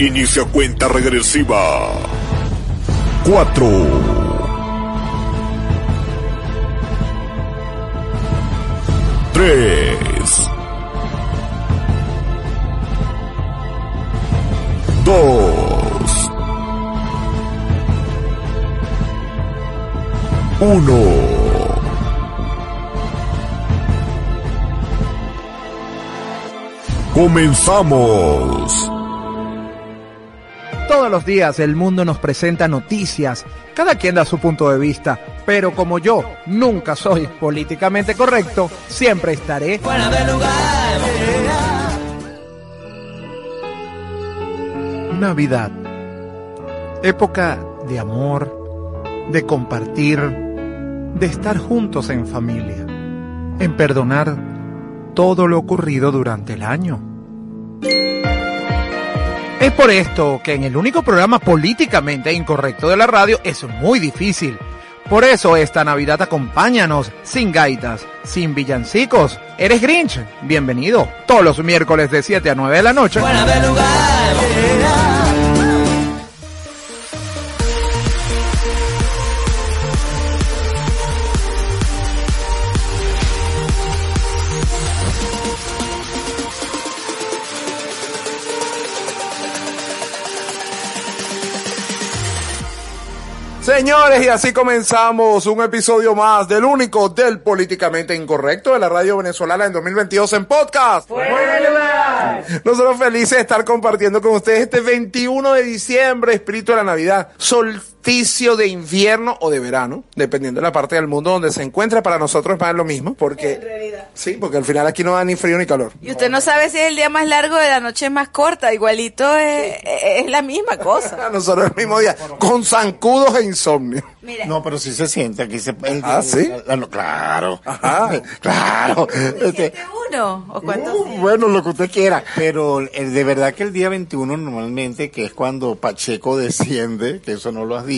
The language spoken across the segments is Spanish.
Inicia cuenta regresiva. 4. 3. 2. 1. Comenzamos. Todos los días el mundo nos presenta noticias, cada quien da su punto de vista, pero como yo nunca soy políticamente correcto, siempre estaré fuera de lugar. Navidad, época de amor, de compartir, de estar juntos en familia, en perdonar todo lo ocurrido durante el año. Es por esto que en el único programa políticamente incorrecto de la radio es muy difícil. Por eso esta Navidad acompáñanos sin gaitas, sin villancicos. ¿Eres Grinch? Bienvenido. Todos los miércoles de 7 a 9 de la noche. Lugar. Señores, y así comenzamos un episodio más del único del políticamente incorrecto de la radio venezolana en 2022 en podcast. Nosotros felices de estar compartiendo con ustedes este 21 de diciembre, espíritu de la Navidad, solsticio de invierno o de verano, dependiendo de la parte del mundo donde se encuentra. Para nosotros es más lo mismo, porque sí, porque al final aquí no da ni frío ni calor. Y usted no sabe si es el día más largo de la noche más corta, igualito es, es la misma cosa. A nosotros el mismo día, con zancudos e insomnio. Mira, No, pero sí se siente aquí se el- Ah, ¿sí? la- la- claro. Ajá. claro. Este, ¿siete uno o cuántos? uh, bueno, lo que usted quiera. Pero el- de verdad que el día 21 normalmente, que es cuando Pacheco desciende, que eso no lo has dicho,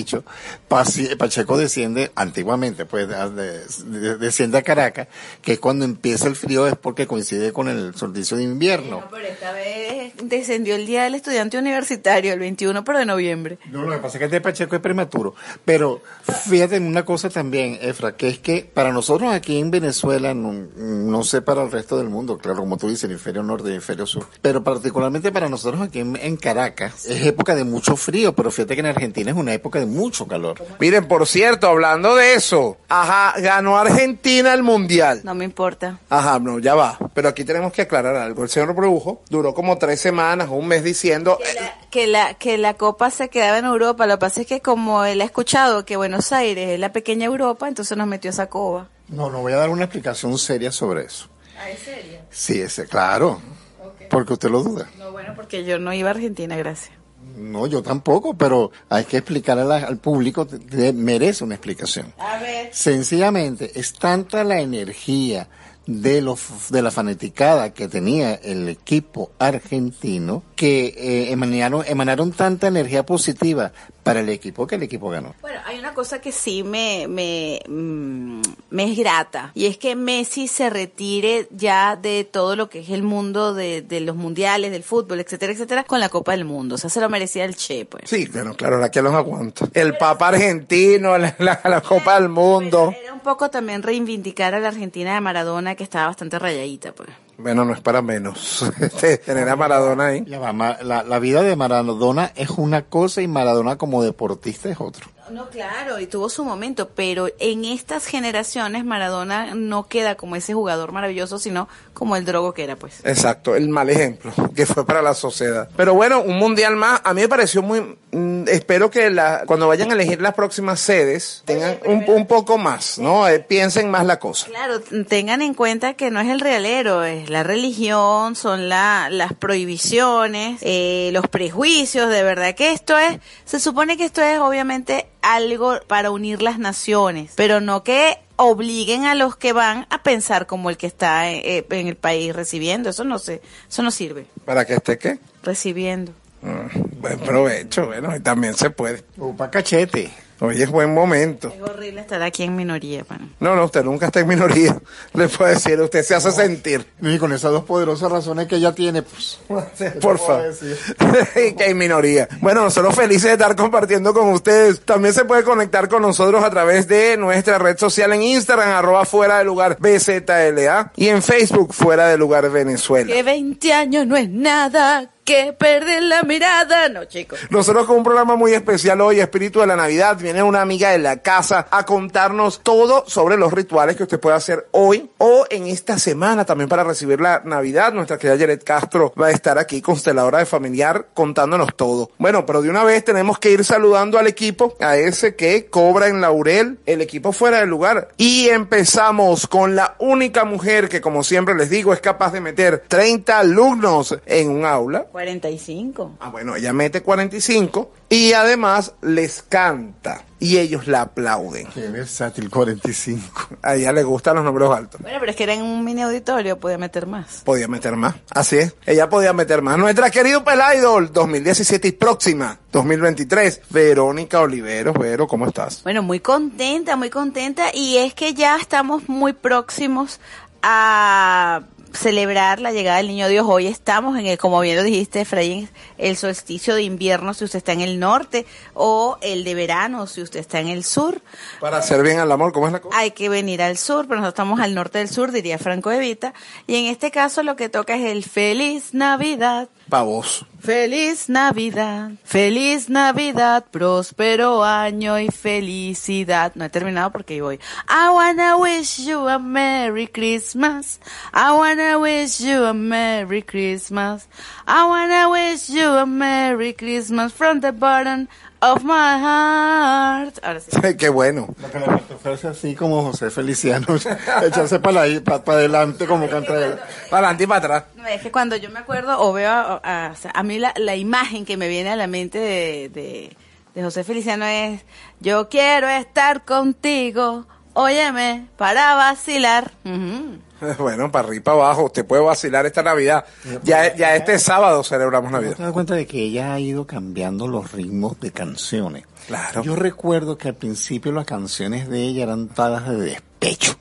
Paci- Pacheco desciende antiguamente, pues de- de- desciende a Caracas, que es cuando empieza el frío, es porque coincide con el solsticio de invierno. No, pero esta vez descendió el día del estudiante universitario, el 21 pero de noviembre. No, lo que pasa es que el de Pacheco es prematuro. Pero fíjate en una cosa también, Efra, que es que para nosotros aquí en Venezuela, no, no sé para el resto del mundo, claro, como tú dices, el hemisferio norte y el hemisferio sur, pero particularmente para nosotros aquí en, en Caracas, es época de mucho frío, pero fíjate que en Argentina es una época mucho calor. Miren, por cierto, hablando de eso, ajá, ganó Argentina el mundial. No me importa. Ajá, no, ya va. Pero aquí tenemos que aclarar algo. El señor Brujo duró como tres semanas o un mes diciendo. Que la, que la que la copa se quedaba en Europa, lo que pasa es que como él ha escuchado que Buenos Aires es la pequeña Europa, entonces nos metió esa coba. No, no voy a dar una explicación seria sobre eso. ¿Ah, es serio? Sí, ese, claro. Porque usted lo duda. No, bueno, porque yo no iba a Argentina, gracias. No, yo tampoco, pero hay que explicar a la- al público, te- te- merece una explicación. A ver. Sencillamente, es tanta la energía de los de la fanaticada que tenía el equipo argentino que eh, emanaron, emanaron tanta energía positiva para el equipo que el equipo ganó. Bueno, hay una cosa que sí me, me, mm, me es grata, y es que Messi se retire ya de todo lo que es el mundo de, de los mundiales, del fútbol, etcétera, etcétera, con la Copa del Mundo. O sea, se lo merecía el Che, pues. Sí, bueno, claro, la que los aguanta. El Papa argentino, la, la- la Copa del Mundo. Era un poco también reivindicar a la Argentina de Maradona, que estaba bastante rayadita, pues. Bueno, no es para menos. Este, tener a Maradona ahí. La, la vida de Maradona es una cosa y Maradona como deportista es otro. No, claro, y tuvo su momento, pero en estas generaciones Maradona no queda como ese jugador maravilloso, sino como el drogo que era, pues. Exacto, el mal ejemplo que fue para la sociedad. Pero bueno, un mundial más, a mí me pareció muy... mm, espero que la, cuando vayan a elegir las próximas sedes tengan un, un poco más, ¿no? Eh, piensen más la cosa. Claro, tengan en cuenta que no es el realero, es la religión, son la, las prohibiciones, eh, los prejuicios, de verdad que esto es, se supone que esto es obviamente algo para unir las naciones, pero no que obliguen a los que van a pensar como el que está eh, en el país recibiendo, eso no se, eso no sirve, ¿Para que esté qué? recibiendo. Mm, buen provecho, bueno, y también se puede. Upa cachete. Hoy es buen momento. Es horrible estar aquí en minoría, pana. No, no, usted nunca está en minoría. Le puedo decir, usted se hace sentir. Y con esas dos poderosas razones que ella tiene, pues. Por favor. que hay minoría. Bueno, nosotros felices de estar compartiendo con ustedes. También se puede conectar con nosotros a través de nuestra red social en Instagram, arroba fuera de lugar BZLA y en Facebook fuera de lugar Venezuela. Que 20 años no es nada, que perder la mirada. No, chicos. Nosotros con un programa muy especial hoy, Espíritu de la Navidad, viene una amiga de la casa a contarnos todo sobre los rituales que usted puede hacer hoy o en esta semana también para recibir la Navidad. Nuestra querida Jared Castro va a estar aquí, consteladora de familiar, contándonos todo. Bueno, pero de una vez tenemos que ir saludando al equipo, a ese que cobra en Laurel, el equipo fuera del lugar. Y empezamos con la única mujer que, como siempre les digo, es capaz de meter 30 alumnos en un aula. 45. Ah, bueno, ella mete 45 y además les canta y ellos la aplauden. Qué versátil, 45. A ella le gustan los números altos. Bueno, pero es que era en un mini auditorio, podía meter más. Podía meter más, así es. Ella podía meter más. Nuestra querido Pelaidol 2017 y próxima 2023, Verónica Oliveros. Vero, ¿cómo estás? Bueno, muy contenta, muy contenta. Y es que ya estamos muy próximos a celebrar la llegada del niño Dios. Hoy estamos en el, como bien lo dijiste, Efraín, el solsticio de invierno si usted está en el norte o el de verano si usted está en el sur. Para hacer bien al amor, ¿cómo es la cosa? Hay que venir al sur, pero nosotros estamos al norte del sur, diría Franco Evita. Y en este caso lo que toca es el Feliz Navidad. Feliz Navidad, feliz Navidad, próspero año y felicidad. No he terminado porque ahí voy. I wanna wish you a Merry Christmas. I wanna wish you a Merry Christmas. I wanna wish you a Merry Christmas from the bottom of my heart. Ahora sí. Qué bueno. Lo que le faltó fue hacer así como José Feliciano, echarse para adelante como canta él. Para adelante y para atrás. No, es que cuando yo me acuerdo o veo a, a- o sea, a mí la, la imagen que me viene a la mente de, de, de José Feliciano es yo quiero estar contigo, óyeme, para vacilar. Bueno, para arriba y para abajo. Usted puede vacilar esta Navidad. Ya, ya este sábado celebramos ¿No Navidad. te das cuenta de que ella ha ido cambiando los ritmos de canciones? Claro. Yo recuerdo que al principio las canciones de ella eran todas de despecho.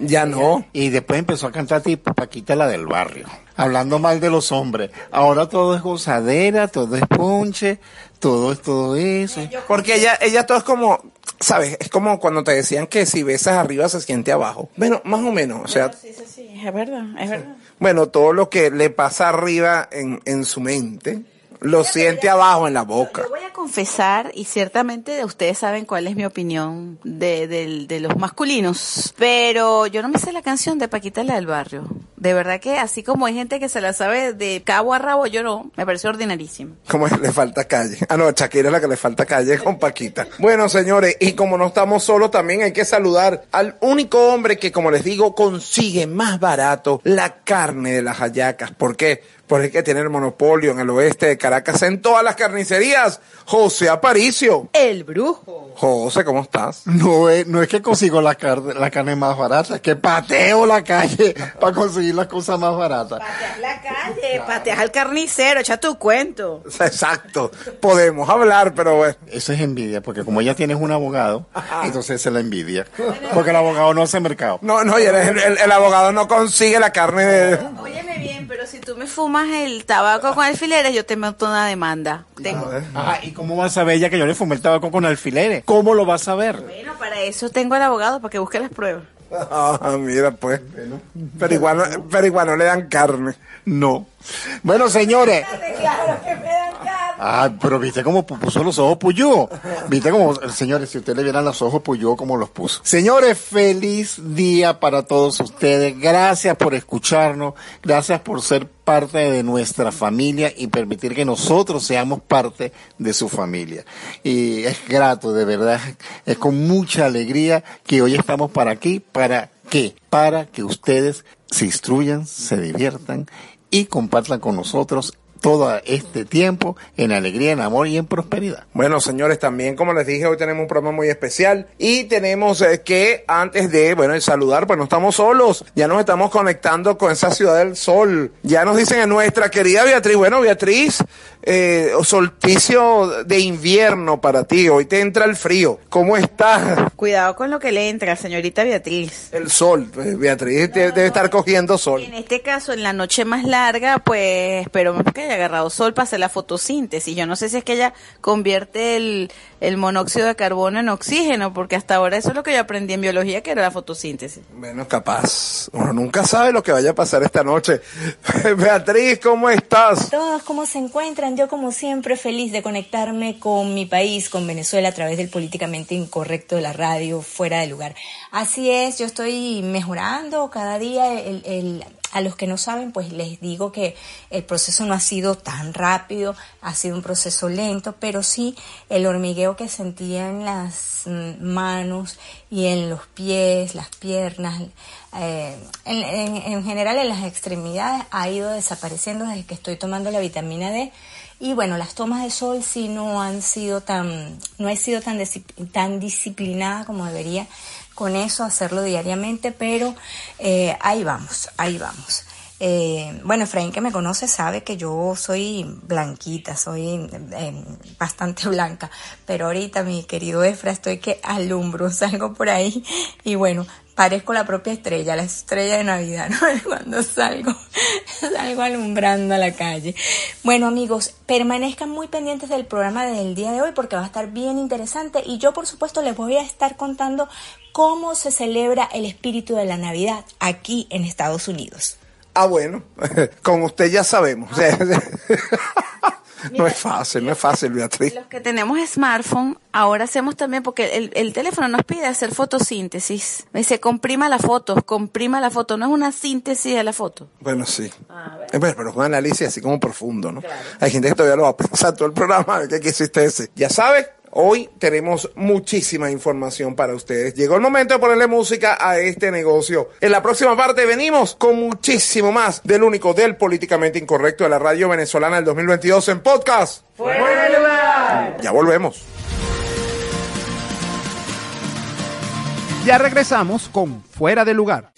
Ya no. Y después empezó a cantar tipo Paquita la del barrio, hablando mal de los hombres. Ahora todo es gozadera, todo es ponche, todo es todo eso. Porque ella, ella todo es como, ¿sabes? Es como cuando te decían que si besas arriba se siente abajo. Bueno, más o menos. O sea, Sí, sí, sí, es verdad, es verdad. bueno, todo lo que le pasa arriba en, en su mente, lo siente abajo en la boca. Yo voy a confesar, y ciertamente ustedes saben cuál es mi opinión de, del- de los masculinos, pero yo no me sé la canción de Paquita la del barrio. De verdad que así como hay gente que se la sabe de cabo a rabo, yo no, me pareció ordinarísimo. Como es, le falta calle. Ah, no, Shakira es la que le falta calle con Paquita. Bueno, señores, y como no estamos solos, también hay que saludar al único hombre que, como les digo, consigue más barato la carne de las hallacas. ¿Por qué? Porque que tiene el monopolio en el oeste de Caracas en todas las carnicerías. José Aparicio. El brujo. José, ¿cómo estás? No es, no es que consigo la, carne, la carne más barata, es que pateo la calle para conseguir las cosas más baratas. Pateas la calle, pateas al carnicero, echa tu cuento. Exacto. Podemos hablar, pero bueno. Eso es envidia, porque como ella tiene un abogado, entonces se la envidia. Porque el abogado no hace mercado. No, no, y el, el- el abogado no consigue la carne de... Óyeme bien, pero si tú me fumas el tabaco con alfileres, yo te meto una demanda. Tengo. Ajá, ¿y cómo va a saber ella que yo le fumé el tabaco con alfileres? ¿Cómo lo va a saber? Bueno, para eso tengo al abogado, para que busque las pruebas. Ah, mira, pues. Pero igual, no- pero igual no le dan carne. No. Bueno, señores. Ah, pero viste cómo pu- puso los ojos Puyú. Viste cómo, señores, si ustedes vieran los ojos Puyú, cómo los puso. Señores, feliz día para todos ustedes. Gracias por escucharnos. Gracias por ser parte de nuestra familia y permitir que nosotros seamos parte de su familia. Y es grato, de verdad. Es con mucha alegría que hoy estamos para aquí. ¿Para qué? Para que ustedes se instruyan, se diviertan y compartan con nosotros todo este tiempo en alegría, en amor y en prosperidad. Bueno, señores, también, como les dije, hoy tenemos un programa muy especial y tenemos eh, que, antes de, bueno, saludar, pues no estamos solos, ya nos estamos conectando con esa ciudad del sol. Ya nos dicen en nuestra querida Beatriz, bueno, Beatriz, eh, solsticio de invierno para ti. Hoy te entra el frío. ¿Cómo estás? Cuidado con lo que le entra, señorita Beatriz. El sol. Eh, Beatriz debe estar cogiendo sol. En este caso, en la noche más larga, pues esperemos que haya agarrado sol para hacer la fotosíntesis. Yo no sé si es que ella convierte el, el monóxido de carbono en oxígeno, porque hasta ahora eso es lo que yo aprendí en biología, que era la fotosíntesis. Bueno, capaz. Uno nunca sabe lo que vaya a pasar esta noche. Beatriz, ¿cómo estás? Todos, ¿cómo se encuentran? Yo, como siempre, feliz de conectarme con mi país, con Venezuela, a través del políticamente incorrecto de la radio, fuera de lugar. Así es, yo estoy mejorando cada día. El, el- a los que no saben, pues les digo que el proceso no ha sido tan rápido, ha sido un proceso lento, pero sí el hormigueo que sentía en las mm, manos y en los pies, las piernas, eh, en, en- en general en las extremidades ha ido desapareciendo desde que estoy tomando la vitamina D. Y bueno, las tomas de sol sí no han sido tan, no he sido tan, tan disciplinada como debería con eso, hacerlo diariamente, pero eh, ahí vamos, ahí vamos. Eh, bueno, Efraín que me conoce sabe que yo soy blanquita, soy eh, bastante blanca, pero ahorita mi querido Efra estoy que alumbro, salgo por ahí y bueno, parezco la propia estrella, la estrella de Navidad, ¿no? Cuando salgo, salgo alumbrando a la calle. Bueno amigos, permanezcan muy pendientes del programa del día de hoy porque va a estar bien interesante y yo por supuesto les voy a estar contando cómo se celebra el espíritu de la Navidad aquí en Estados Unidos. Ah, bueno, con usted ya sabemos. no es fácil, no es fácil, Beatriz. Los que tenemos smartphone, ahora hacemos también, porque el, el teléfono nos pide hacer fotosíntesis. Me dice, comprima la foto, comprima la foto. No es una síntesis de la foto. Bueno, sí. Eh, bueno, pero es un análisis así como profundo, ¿no? Hay gente que todavía lo va a pensar todo el programa, a ver qué quisiste ese. Ya sabes, hoy tenemos muchísima información para ustedes. Llegó el momento de ponerle música a este negocio. En la próxima parte venimos con muchísimo más del único del políticamente incorrecto de la radio venezolana del 2022 en podcast. ¡Fuera de lugar! Ya volvemos. Ya regresamos con Fuera de lugar.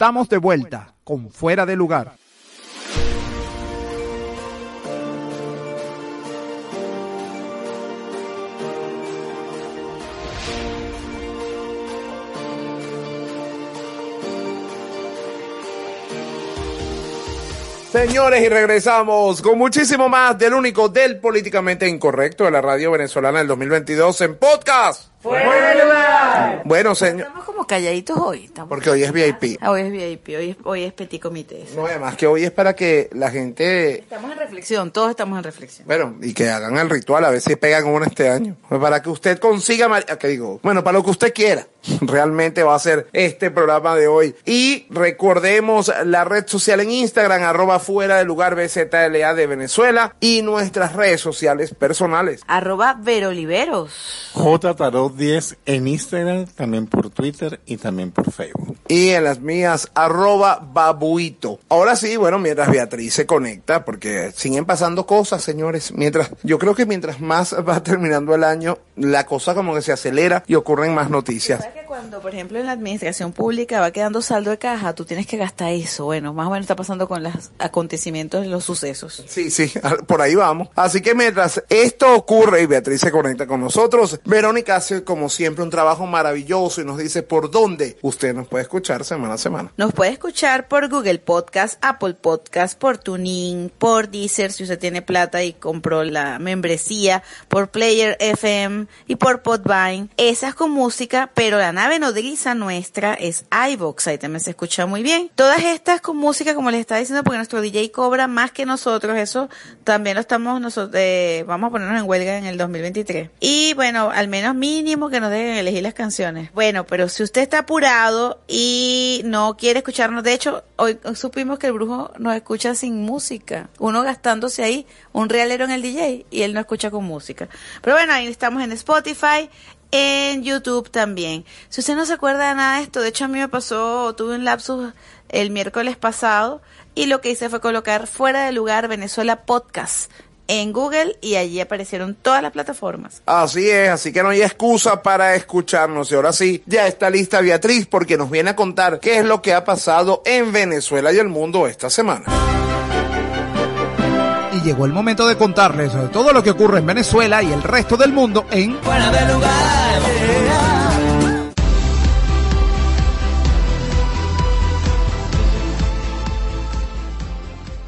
Estamos de vuelta con Fuera de Lugar. Señores, y regresamos con muchísimo más del único del políticamente incorrecto de la radio venezolana del 2022 en podcast. Bueno, señor, Estamos como calladitos hoy. Estamos... porque hoy es VIP. Ah, Hoy es VIP, hoy es, hoy es Petit Comité. No, además que hoy es para que la gente, Estamos en reflexión, todos estamos en reflexión. bueno, y que hagan el ritual, a ver si pegan una este año. Pues para que usted consiga, ¿qué digo? Bueno, para lo que usted quiera. Realmente va a ser este programa de hoy. Y recordemos la red social en Instagram, arroba fuera del lugar BZLA de Venezuela y nuestras redes sociales personales. Arroba Veroliveros. J Tarot 10 en Instagram, también por Twitter y también por Facebook. y en las mías arroba babuito. Ahora sí, bueno, mientras Beatriz se conecta, porque siguen pasando cosas, señores. Mientras, yo creo que mientras más va terminando el año, la cosa como que se acelera y ocurren más noticias. ¿Sabes que cuando, por ejemplo, en la administración pública va quedando saldo de caja, tú tienes que gastar eso? Bueno, más o menos está pasando con los acontecimientos, los sucesos. Sí, sí, por ahí vamos. Así que mientras esto ocurre y Beatriz se conecta con nosotros, Verónica hace como siempre un trabajo maravilloso y nos dice por dónde usted nos puede escuchar semana a semana. Nos puede escuchar por Google Podcast, Apple Podcast, por TuneIn, por Deezer si usted tiene plata y compró la membresía, por Player FM y por Podvine. Esa es con música, pero la nave nodriza nuestra es iVox, ahí también se escucha muy bien. Todas estas con música, como les estaba diciendo, porque nuestro DJ cobra más que nosotros, eso también lo estamos nosotros, eh, vamos a ponernos en huelga en el 2023. Y bueno, al menos mínimo que nos dejen elegir las canciones. Bueno, pero si usted está apurado y no quiere escucharnos, de hecho, hoy supimos que el brujo nos escucha sin música. Uno gastándose ahí un realero en el DJ y él no escucha con música. Pero bueno, ahí estamos en Spotify, en YouTube también. Si usted no se acuerda de nada de esto, de hecho a mí me pasó, tuve un lapsus el miércoles pasado y lo que hice fue colocar fuera de lugar Venezuela Podcast en Google y allí aparecieron todas las plataformas. Así es, así que no hay excusa para escucharnos. Y ahora sí, ya está lista Beatriz porque nos viene a contar qué es lo que ha pasado en Venezuela y el mundo esta semana. Y llegó el momento de contarles sobre todo lo que ocurre en Venezuela y el resto del mundo en Fuera de lugar.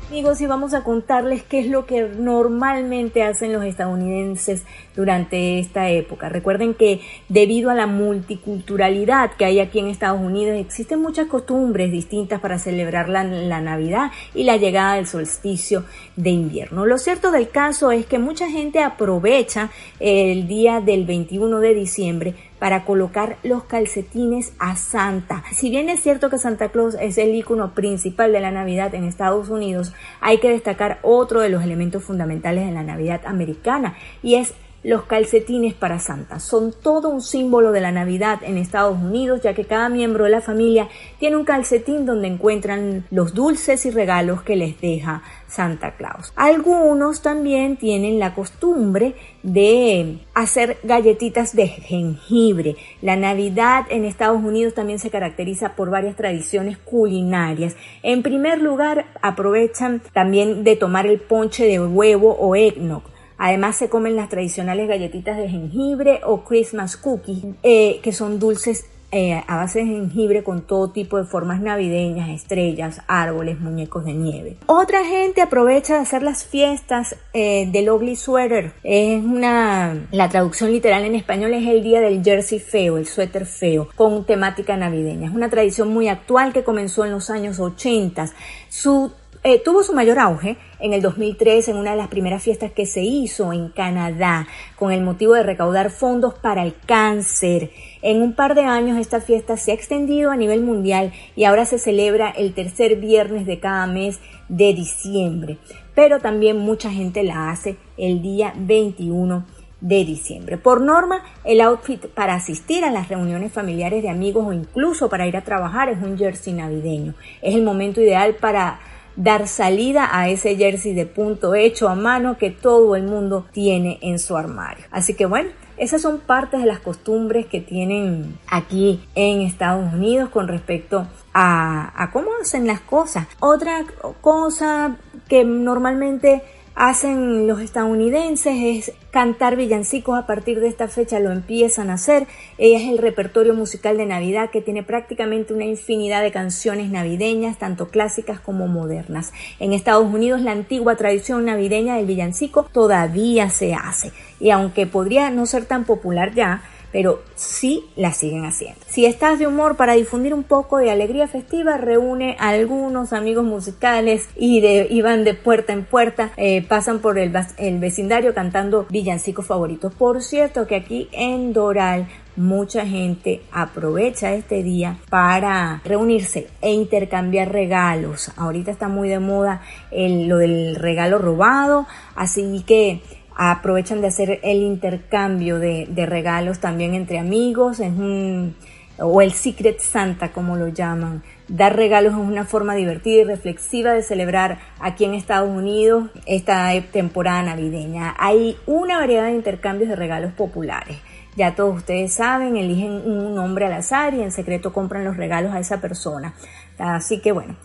Amigos, y vamos a contarles qué es lo que normalmente hacen los estadounidenses durante esta época. Recuerden que debido a la multiculturalidad que hay aquí en Estados Unidos, existen muchas costumbres distintas para celebrar la, Navidad y la llegada del solsticio de invierno. Lo cierto del caso es que mucha gente aprovecha el día del 21 de diciembre para colocar los calcetines a Santa. Si bien es cierto que Santa Claus es el icono principal de la Navidad en Estados Unidos, hay que destacar otro de los elementos fundamentales de la Navidad americana y es los calcetines para Santa. Son todo un símbolo de la Navidad en Estados Unidos, ya que cada miembro de la familia tiene un calcetín donde encuentran los dulces y regalos que les deja Santa Claus. Algunos también tienen la costumbre de hacer galletitas de jengibre. La Navidad en Estados Unidos también se caracteriza por varias tradiciones culinarias. En primer lugar, aprovechan también de tomar el ponche de huevo o eggnog. Además se comen las tradicionales galletitas de jengibre o Christmas cookies, eh, que son dulces eh, a base de jengibre con todo tipo de formas navideñas, estrellas, árboles, muñecos de nieve. Otra gente aprovecha de hacer las fiestas eh, del ugly sweater. Es una, la traducción literal en español es el día del jersey feo, el suéter feo, con temática navideña. Es una tradición muy actual que comenzó en los años 80. Su eh, tuvo su mayor auge en el 2003 en una de las primeras fiestas que se hizo en Canadá con el motivo de recaudar fondos para el cáncer. En un par de años esta fiesta se ha extendido a nivel mundial y ahora se celebra el tercer viernes de cada mes de diciembre. Pero también mucha gente la hace el día 21 de diciembre. Por norma, el outfit para asistir a las reuniones familiares de amigos o incluso para ir a trabajar es un jersey navideño. Es el momento ideal para dar salida a ese jersey de punto hecho a mano que todo el mundo tiene en su armario. Así que bueno, Esas son partes de las costumbres que tienen aquí en Estados Unidos con respecto a, a cómo hacen las cosas. Otra cosa que normalmente hacen los estadounidenses es cantar villancicos a partir de esta fecha lo empiezan a hacer. Es el repertorio musical de Navidad que tiene prácticamente una infinidad de canciones navideñas tanto clásicas como modernas. En Estados Unidos la antigua tradición navideña del villancico todavía se hace. Y aunque podría no ser tan popular ya pero sí la siguen haciendo. Si estás de humor para difundir un poco de alegría festiva, reúne a algunos amigos musicales y, de, van de puerta en puerta, eh, pasan por el, vecindario cantando villancicos favoritos. Por cierto que aquí en Doral mucha gente aprovecha este día para reunirse e intercambiar regalos. Ahorita está muy de moda lo del regalo robado, así que aprovechan de hacer el intercambio de, regalos también entre amigos, es un, o el Secret Santa como lo llaman. Dar regalos es una forma divertida y reflexiva de celebrar aquí en Estados Unidos esta temporada navideña. Hay una variedad de intercambios de regalos populares. Ya todos ustedes saben, eligen un nombre al azar y en secreto compran los regalos a esa persona. Así que bueno,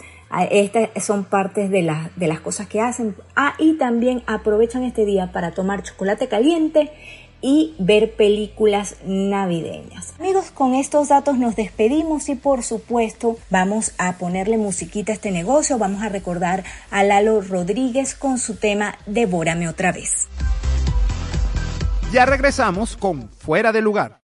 estas son partes de, las de las cosas que hacen. Ah, y también aprovechan este día para tomar chocolate caliente y ver películas navideñas. Amigos, con estos datos nos despedimos y por supuesto vamos a ponerle musiquita a este negocio. Vamos a recordar a Lalo Rodríguez con su tema Devórame otra vez. Ya regresamos con Fuera de lugar.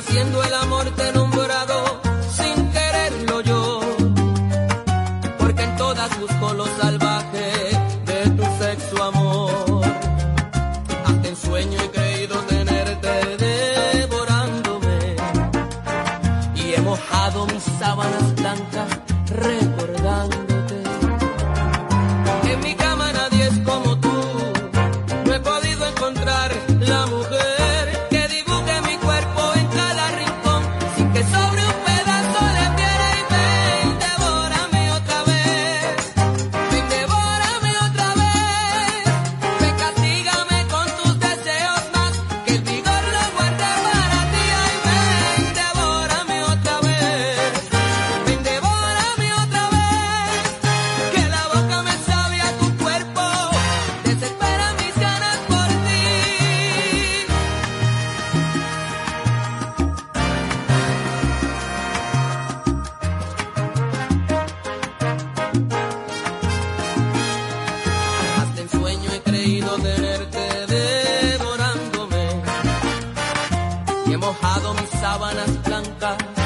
Haciendo el amor y he mojado mis sábanas blancas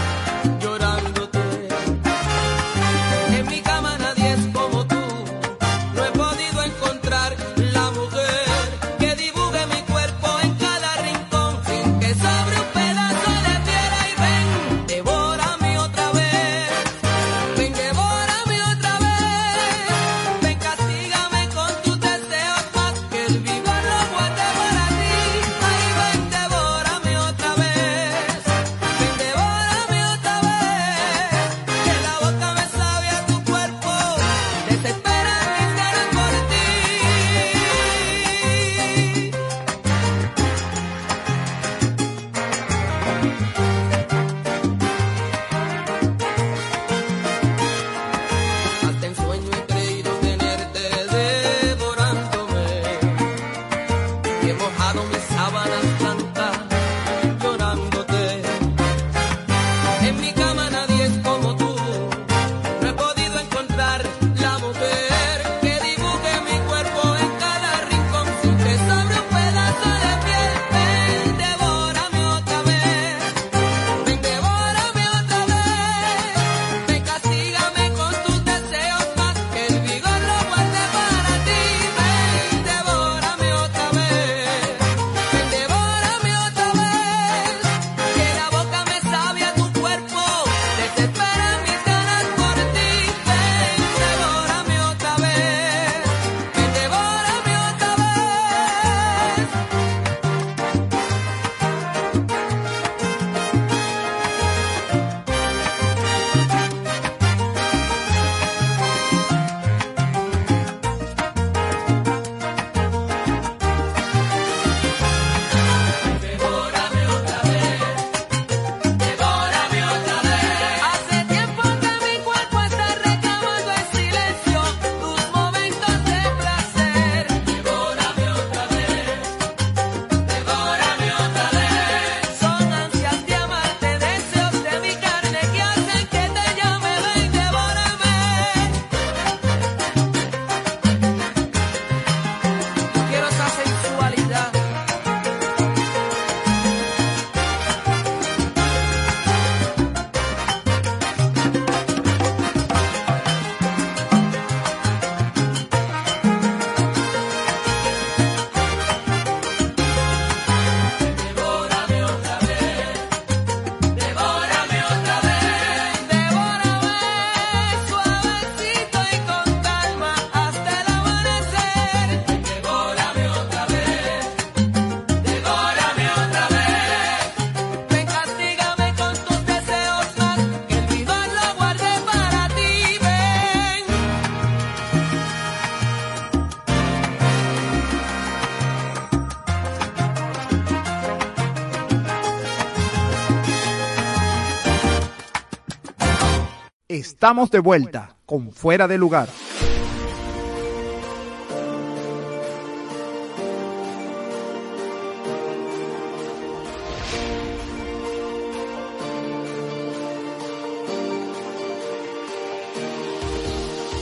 Estamos de vuelta con Fuera de Lugar.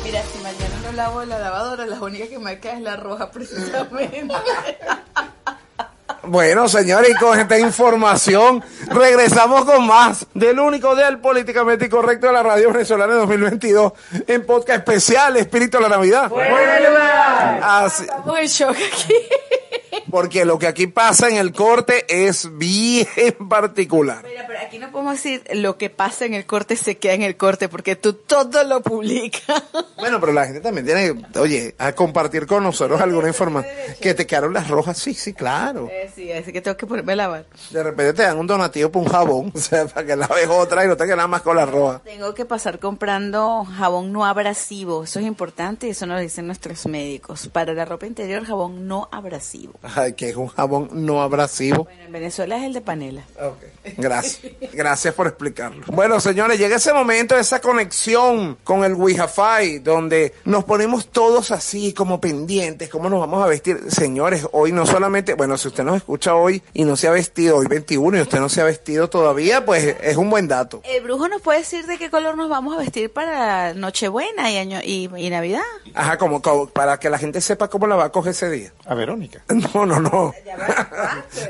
Mira, si mañana no lavo la lavadora, la única que me queda es la roja precisamente. Bueno, señores, y con esta información regresamos con más del único del políticamente incorrecto de la radio venezolana en 2022 en podcast especial Espíritu de la Navidad. Así- Estamos en shock aquí. Porque lo que aquí pasa en el corte es bien particular. Mira, pero aquí no podemos decir lo que pasa en el corte se queda en el corte porque tú todo lo publicas. Bueno, pero la gente también tiene, oye, a compartir con nosotros alguna información. Que te quedaron las rojas, sí, sí, claro. Eh, sí, así que tengo que ponerme a lavar. De repente te dan un donativo para un jabón, o sea, para que laves otra y no te quedes nada más con las rojas. Tengo que pasar comprando jabón no abrasivo. Eso es importante y eso nos dicen nuestros médicos. Para la ropa interior, jabón no abrasivo. Que es un jabón no abrasivo. Bueno, en Venezuela es el de panela. Gracias. Gracias por explicarlo. Bueno, señores, llega ese momento, esa conexión con el Wi-Fi, donde nos ponemos todos así como pendientes, cómo nos vamos a vestir. Señores, hoy no solamente, bueno, si usted nos escucha hoy y no se ha vestido, hoy 21 y usted no se ha vestido todavía, pues es un buen dato. El brujo nos puede decir de qué color nos vamos a vestir para Nochebuena y, año, y, y Navidad. Ajá, como, como para que la gente sepa cómo la va a coger ese día. A Verónica. No, no, no.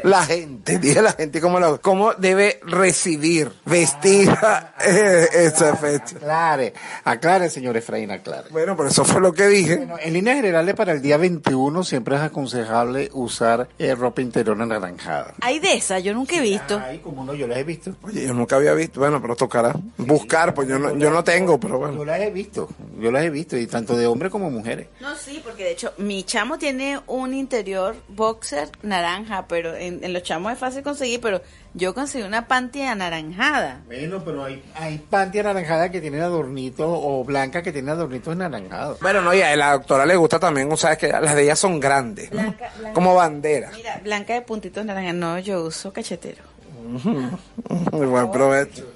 La gente, dije la gente cómo, la, cómo debe recibir, vestida eh, esa fecha. Aclare, aclare, señor Efraín, aclare. Bueno, pero eso fue lo que dije. Bueno, en líneas generales, para el día 21 siempre es aconsejable usar eh, ropa interior anaranjada. Hay de esa, yo nunca he visto. Ay, como no, yo las he visto. Oye, yo nunca había visto, bueno, pero tocará buscar, pues yo no, yo no tengo, pero Yo bueno. las he visto, yo las he visto, y tanto de hombres como mujeres. No, sí, porque de hecho mi chamo tiene un interior boxer naranja, pero en, en los chamos es fácil conseguir, pero yo conseguí una panty anaranjada. Bueno, pero hay, hay panty anaranjada que tienen adornitos, o blanca que tienen adornitos anaranjados. Bueno, no, y a la doctora le gusta también, o sea, es que las de ellas son grandes, ¿no? Blanca, blanca. como bandera. Mira, blanca de puntitos naranja, no, yo uso cachetero. Muy buen provecho.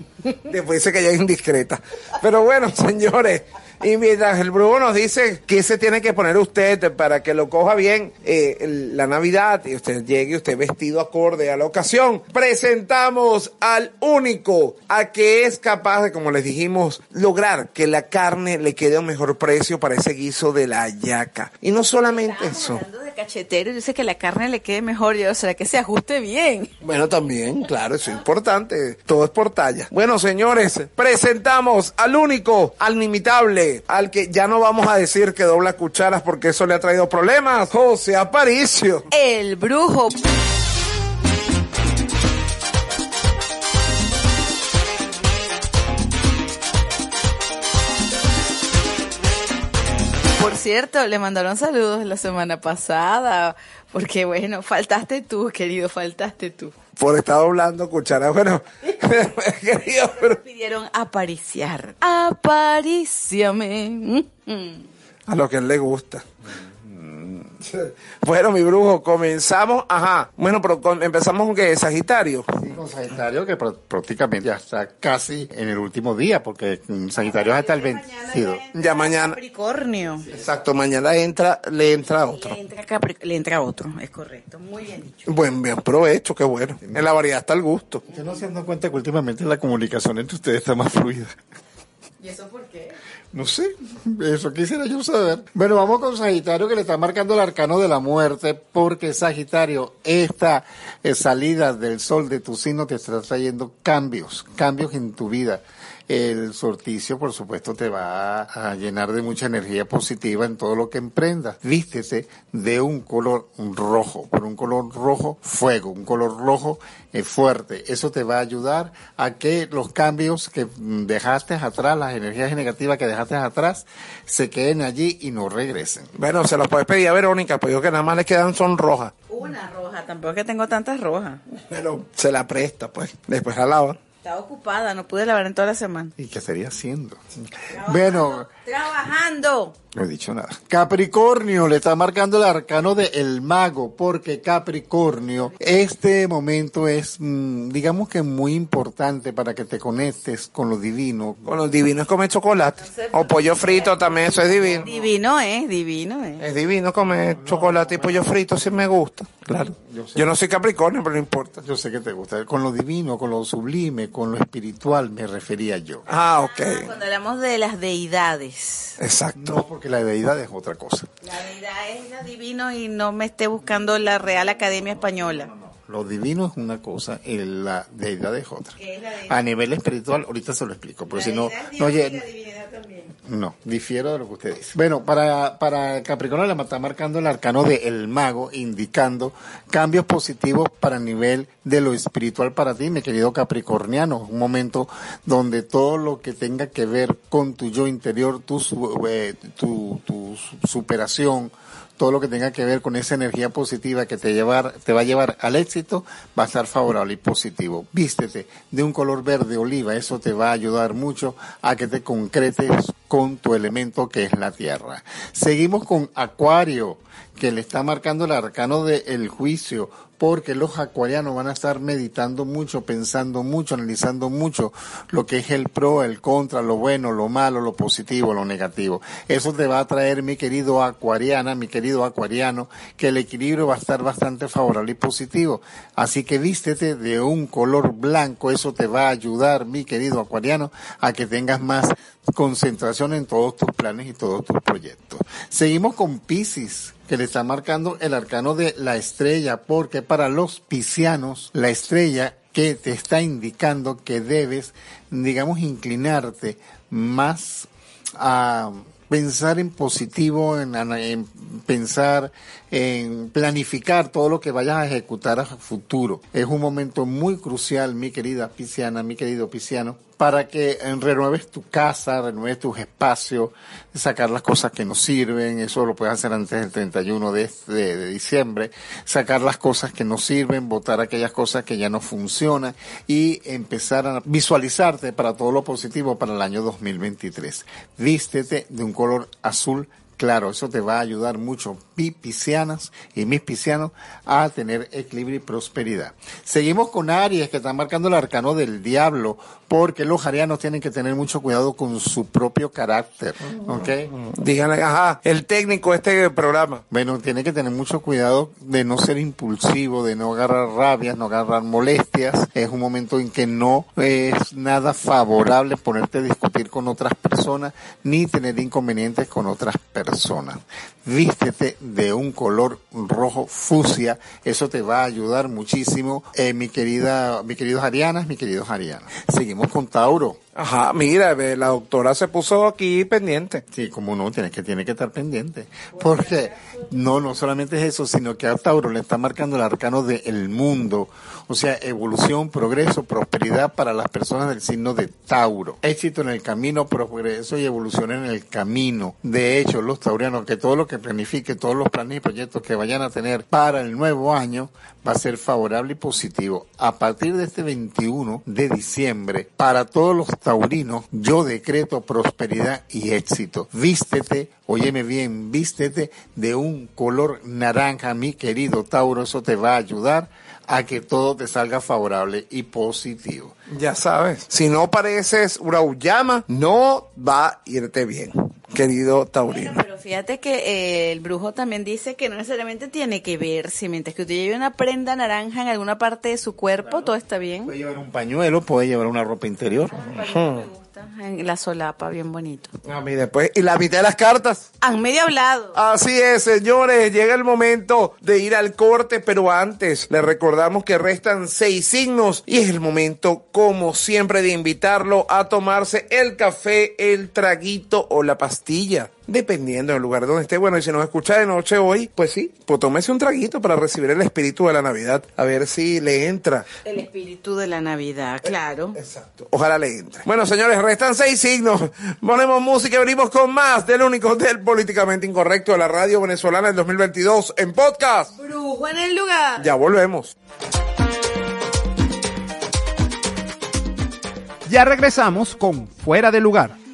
Después dice que ella es indiscreta. Pero bueno, señores, y mientras el brujo nos dice qué se tiene que poner usted para que lo coja bien eh, la Navidad y usted llegue usted vestido acorde a la ocasión, presentamos al único a que es capaz de, como les dijimos, lograr que la carne le quede a un mejor precio para ese guiso de la yaca. Y no solamente eso. Hablando de cachetero, dice que la carne le quede mejor, yo, será que se ajuste bien. Bueno, también, claro, eso es importante. Todo es por talla. Bueno, señores, presentamos al único, al inimitable, al que ya no vamos a decir que dobla cucharas porque eso le ha traído problemas, José Aparicio. El brujo. Cierto, le mandaron saludos la semana pasada, porque bueno, faltaste tú, querido, faltaste tú. Por estar doblando cucharas. Bueno, querido, pero Pidieron apariciar. Aparíciame. Mm. a lo que él le gusta. Bueno, mi brujo, comenzamos. Ajá. Bueno, pero con- empezamos con que Sagitario. Sí, con Sagitario que pr- prácticamente ya está casi en el último día, porque Sagitario es hasta el 22. Ya mañana. Capricornio. Exacto, mañana entra, le entra otro. Le entra, Capri- le entra otro, es correcto. Muy bien dicho. Buen, bien provecho, qué bueno. En la variedad está el gusto. ¿Usted no se han dado cuenta que últimamente la comunicación entre ustedes está más fluida? ¿Y eso por qué? No sé, eso quisiera yo saber. Bueno, vamos con Sagitario que le está marcando el arcano de la muerte, porque Sagitario, esta eh, salida del sol de tu signo te está trayendo cambios, cambios en tu vida. El sorticio, por supuesto, te va a llenar de mucha energía positiva en todo lo que emprendas. Vístete de un color rojo, por un color rojo fuego, un color rojo eh, fuerte. Eso te va a ayudar a que los cambios que mm, dejaste atrás, las energías negativas que dejaste atrás, se queden allí y no regresen. Bueno, se los puedes pedir a Verónica, pues yo que nada más le quedan son rojas. Una roja, tampoco es que tengo tantas rojas. Pero se la presta, pues. Después la lava. Estaba ocupada, no pude lavar en toda la semana. ¿Y qué estaría haciendo? Bueno, Trabajando. no he dicho nada. Capricornio le está marcando el arcano de El Mago, porque Capricornio, este momento es, mm, digamos que muy importante para que te conectes con lo divino. Con los divinos comer chocolate. O pollo frito también, eso es divino. Divino, ¿eh? Divino, ¿eh? Es divino comer chocolate y pollo frito, si me gusta. Claro. Yo no soy Capricornio, pero no importa. Yo sé que te gusta. Con lo divino, con lo sublime, con lo espiritual me refería yo. Ah, ok. Cuando hablamos de las deidades. Exacto. No, porque la deidad es otra cosa. La deidad es la divino y no me esté buscando la Real Academia Española. Lo divino es una cosa y la deidad es otra. ¿Qué es la deidad? A nivel espiritual, ahorita se lo explico, porque si no, no, oye, no, difiero de lo que usted dice. Bueno, para, para Capricornio le está marcando el arcano de El Mago, indicando cambios positivos para el nivel de lo espiritual para ti, mi querido Capricorniano. Un momento donde todo lo que tenga que ver con tu yo interior, tu, eh, tu, tu superación, todo lo que tenga que ver con esa energía positiva que te llevar, te va a llevar al éxito, va a estar favorable y positivo. Vístete de un color verde oliva, eso te va a ayudar mucho a que te concretes con tu elemento que es la tierra. Seguimos con Acuario, que le está marcando el arcano del juicio, porque los acuarianos van a estar meditando mucho, pensando mucho, analizando mucho lo que es el pro, el contra, lo bueno, lo malo, lo positivo, lo negativo. Eso te va a traer, mi querido acuariana, mi querido acuariano, que el equilibrio va a estar bastante favorable y positivo. Así que vístete de un color blanco, eso te va a ayudar, mi querido acuariano, a que tengas más concentración en todos tus planes y todos tus proyectos. Seguimos con Pisces, que le está marcando el arcano de la estrella, porque para los piscianos, la estrella que te está indicando que debes, digamos, inclinarte más a pensar en positivo, en, en pensar, en planificar todo lo que vayas a ejecutar a futuro. Es un momento muy crucial, mi querida pisciana, mi querido pisciano, para que eh, renueves tu casa, renueves tus espacios, sacar las cosas que no sirven, eso lo puedes hacer antes del 31 de, de, de diciembre, sacar las cosas que no sirven, votar aquellas cosas que ya no funcionan y empezar a visualizarte para todo lo positivo para el año 2023. Vístete de un color azul Claro, eso te va a ayudar mucho, mi piscianas y mis piscianos, a tener equilibrio y prosperidad. Seguimos con Aries, que está marcando el arcano del diablo, porque los arianos tienen que tener mucho cuidado con su propio carácter, ¿ok? Díganle, ajá, el técnico de este programa. Bueno, tiene que tener mucho cuidado de no ser impulsivo, de no agarrar rabias, no agarrar molestias. Es un momento en que no es nada favorable ponerte a discutir con otras personas, ni tener inconvenientes con otras personas personas. Vístete de un color rojo fucsia, eso te va a ayudar muchísimo, eh, mi querida, mi queridos Arianas, mi queridos Arianas. Seguimos con Tauro. Ajá, mira, la doctora se puso aquí pendiente. Sí, como no, tiene que, tiene que estar pendiente. Porque, no, no solamente es eso, sino que a Tauro le está marcando el arcano del mundo. O sea, evolución, progreso, prosperidad para las personas del signo de Tauro. Éxito en el camino, progreso y evolución en el camino. De hecho, los taurianos, que todo lo que planifique, todos los planes y proyectos que vayan a tener para el nuevo año, va a ser favorable y positivo. A partir de este 21 de diciembre, para todos los taurinos, yo decreto prosperidad y éxito. Vístete, óyeme bien, vístete de un color naranja, mi querido Tauro, eso te va a ayudar a que todo te salga favorable y positivo. Ya sabes, si no pareces Urauyama, no va a irte bien, querido Taurino. Bueno, pero fíjate que eh, el brujo también dice que no necesariamente tiene que ver si mientras que usted lleve una prenda naranja en alguna parte de su cuerpo, todo está bien. Puede llevar un pañuelo, puede llevar una ropa interior. En la solapa, bien bonito. A mí después, y la mitad de las cartas. Han medio hablado. Así es, señores, llega el momento de ir al corte, pero antes les recordamos que restan seis signos y es el momento, como siempre, de invitarlo a tomarse el café, el traguito o la pastilla. Dependiendo del lugar donde esté. Bueno, y si nos escucha de noche hoy, pues sí, pues tómese un traguito para recibir el espíritu de la Navidad. A ver si le entra. El espíritu de la Navidad, claro. Exacto. Ojalá le entre. Bueno, señores, restan seis signos. Ponemos música y venimos con más del único del políticamente incorrecto de la radio venezolana del 2022 en podcast. Brujo en el lugar. Ya volvemos. Ya regresamos con Fuera de lugar.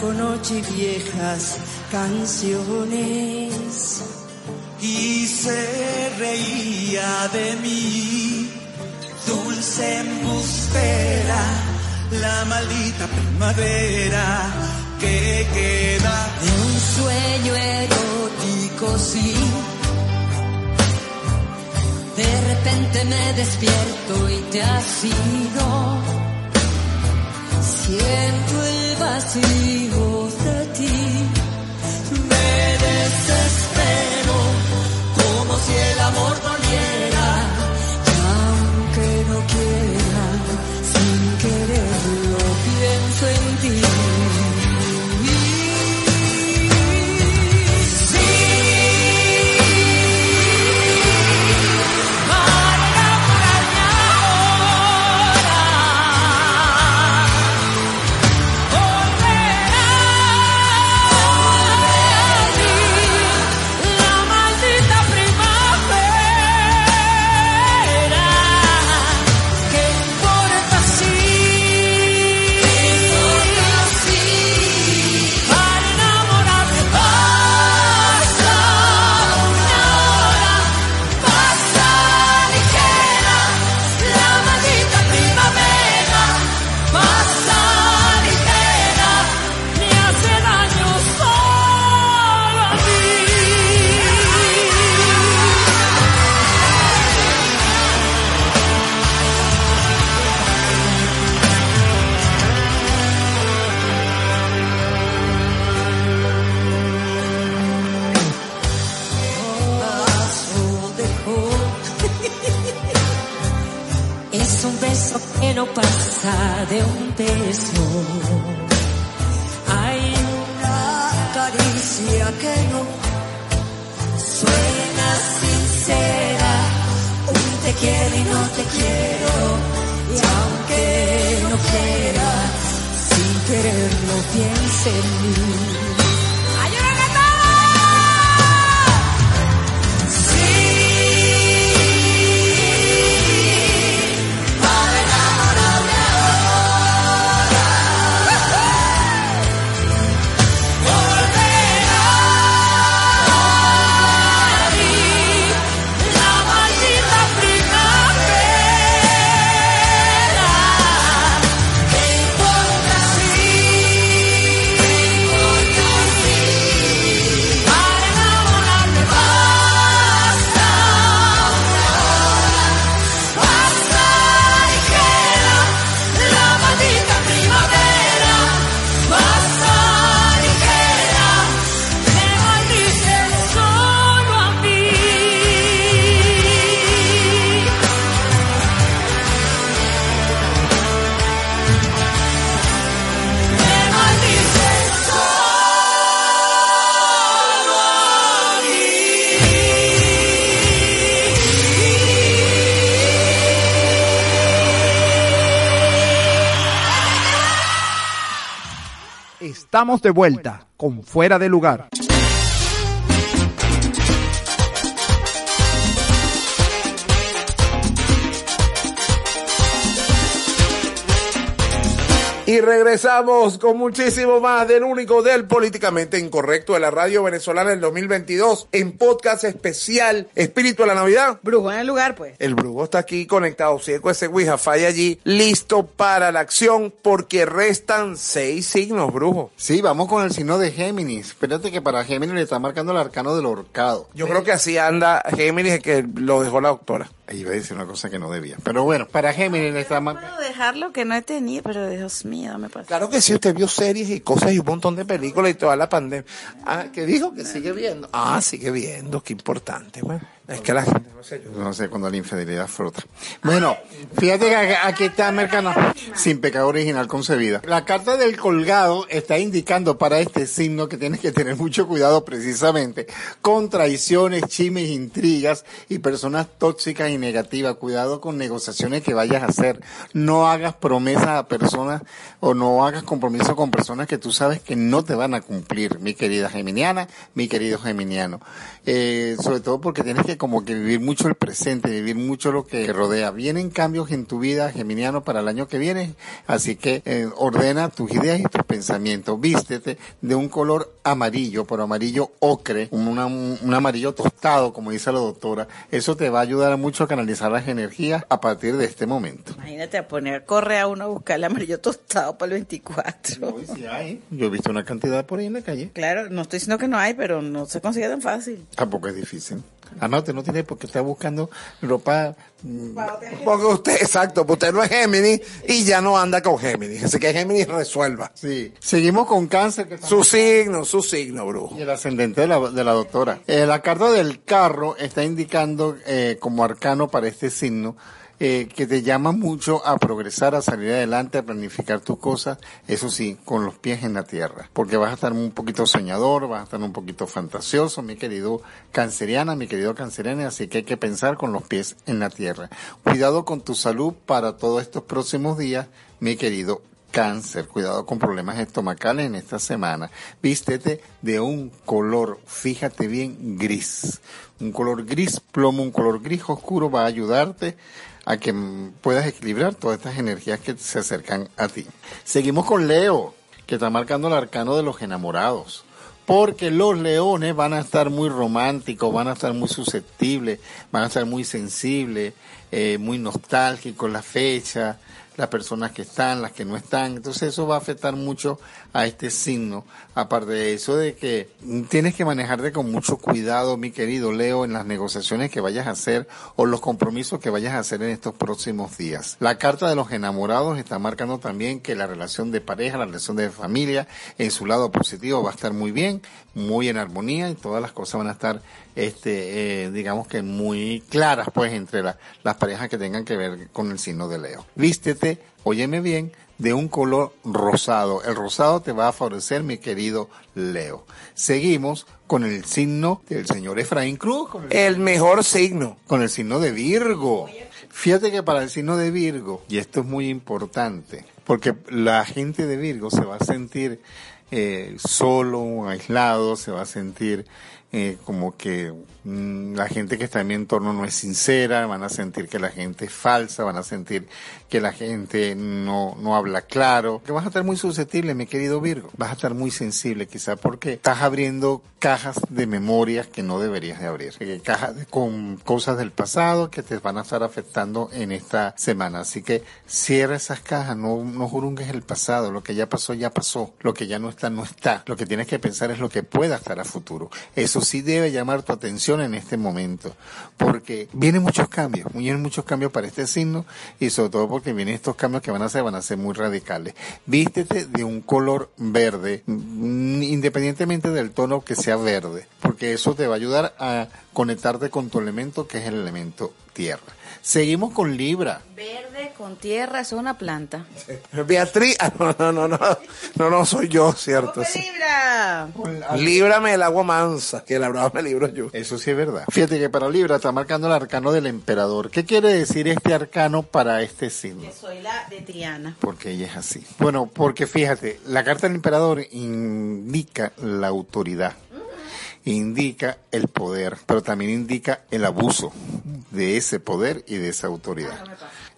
Blanco, noche viejas canciones. Y se reía de mí, dulce embustera, la maldita primavera que queda de un sueño erótico, sí. De repente me despierto y te has ido. Siento el vacío Estamos de vuelta con Fuera de lugar. Y regresamos con muchísimo más del único del políticamente incorrecto de la radio venezolana del 2022 en podcast especial Espíritu de la Navidad. Brujo en el lugar, pues. El brujo está aquí conectado, ciego ese Wi-Fi allí, listo para la acción porque restan seis signos, brujo. Sí, vamos con el signo de Géminis. Espérate que para Géminis le está marcando el arcano del horcado. Yo creo que así anda Géminis que lo dejó la doctora. Iba a decir una cosa que no debía. Pero bueno, para Géminis le está marcando... Puedo dejarlo que no he tenido, pero Dios mío, me pasa. Claro que sí, usted vio series y cosas y un montón de películas y toda la pandemia. Ah, que dijo que sigue viendo. Ah, sigue viendo, qué importante, bueno. Es que la gente, no sé yo. No sé, cuando la infidelidad frota. Bueno, fíjate que aquí- está Mercano, sin pecado original concebida. La carta del colgado está indicando para este signo que tienes que tener mucho cuidado precisamente con traiciones, chimes, intrigas y personas tóxicas y negativas. Cuidado con negociaciones que vayas a hacer. No hagas promesas a personas o no hagas compromisos con personas que tú sabes que no te van a cumplir, mi querida Geminiana, mi querido Geminiano. Eh, sobre todo porque tienes que como que vivir mucho el presente, vivir mucho lo que te rodea. Vienen cambios en tu vida, Geminiano, para el año que viene, así que eh, ordena tus ideas y tus pensamientos. Vístete de un color amarillo, pero amarillo ocre, una- un amarillo tostado, como dice la doctora. Eso te va a ayudar mucho a canalizar las energías a partir de este momento. Imagínate a poner, corre a uno a buscar el amarillo tostado para el 24. Yo he visto una cantidad por ahí en la calle. Claro, no estoy diciendo que no hay, pero no se consigue tan fácil. Tampoco es difícil. Además, usted no tiene por qué estar buscando ropa. mm, Porque usted, exacto, pues usted no es Géminis y ya no anda con Géminis. Así que Géminis resuelva. Sí. Seguimos con cáncer. Que Su signo, su signo, brujo. Y el ascendente de la, de la doctora. Eh, la carta del carro está indicando eh, como arcano para este signo eh, que te llama mucho a progresar, a salir adelante, a planificar tus cosas, eso sí, con los pies en la tierra. Porque vas a estar un poquito soñador, vas a estar un poquito fantasioso, mi querido canceriana, mi querido canceriana, así que hay que pensar con los pies en la tierra. Cuidado con tu salud para todos estos próximos días, mi querido cáncer, cuidado con problemas estomacales en esta semana. Vístete de un color, fíjate bien, gris. Un color gris plomo, un color gris oscuro va a ayudarte a que puedas equilibrar todas estas energías que se acercan a ti. Seguimos con Leo, que está marcando el arcano de los enamorados. Porque los leones van a estar muy románticos, van a estar muy susceptibles, van a estar muy sensibles, eh, muy nostálgicos la fecha, las personas que están, las que no están. Entonces eso va a afectar mucho a este signo. Aparte de eso de que tienes que manejarte con mucho cuidado, mi querido Leo, en las negociaciones que vayas a hacer o los compromisos que vayas a hacer en estos próximos días. La carta de los enamorados está marcando también que la relación de pareja, la relación de familia, en su lado positivo va a estar muy bien, muy en armonía y todas las cosas van a estar, este, eh, digamos que muy claras, pues, entre la- las parejas que tengan que ver con el signo de Leo. Vístete, óyeme bien, de un color rosado. El rosado te va a favorecer, mi querido Leo. Seguimos con el signo del señor Efraín Cruz, con el, El mejor signo. con el signo de Virgo. Fíjate que para el signo de Virgo, y esto es muy importante, porque la gente de Virgo se va a sentir eh, solo, aislado, se va a sentir eh, como que mm, la gente que está en mi entorno no es sincera, van a sentir que la gente es falsa, van a sentir que la gente no, no habla claro, que vas a estar muy susceptible, mi querido Virgo, vas a estar muy sensible quizá porque estás abriendo cajas de memorias que no deberías de abrir, eh, cajas con cosas del pasado que te van a estar afectando en esta semana, así que cierra esas cajas, no, no jurungues el pasado, lo que ya pasó ya pasó, lo que ya no está no está, lo que tienes que pensar es lo que pueda estar a futuro, eso sí debe llamar tu atención en este momento, porque vienen muchos cambios, vienen muchos cambios para este signo y sobre todo porque vienen estos cambios que van a ser, van a ser muy radicales. Vístete de un color verde, mm, independientemente del tono que sea verde, porque eso te va a ayudar a conectarte con tu elemento que es el elemento tierra. Seguimos con Libra. Verde con tierra, es una planta. Beatriz, ah, no, no, no, no, no, no soy yo, cierto. sí. Libra! Líbrame el agua mansa, que la brava me libro yo. Eso sí es verdad. Fíjate que para Libra está marcando el arcano del emperador. ¿Qué quiere decir este arcano para este signo? Soy la de Triana. Porque ella es así. Bueno, porque fíjate, la carta del emperador indica la autoridad, indica el poder, pero también indica el abuso de ese poder y de esa autoridad.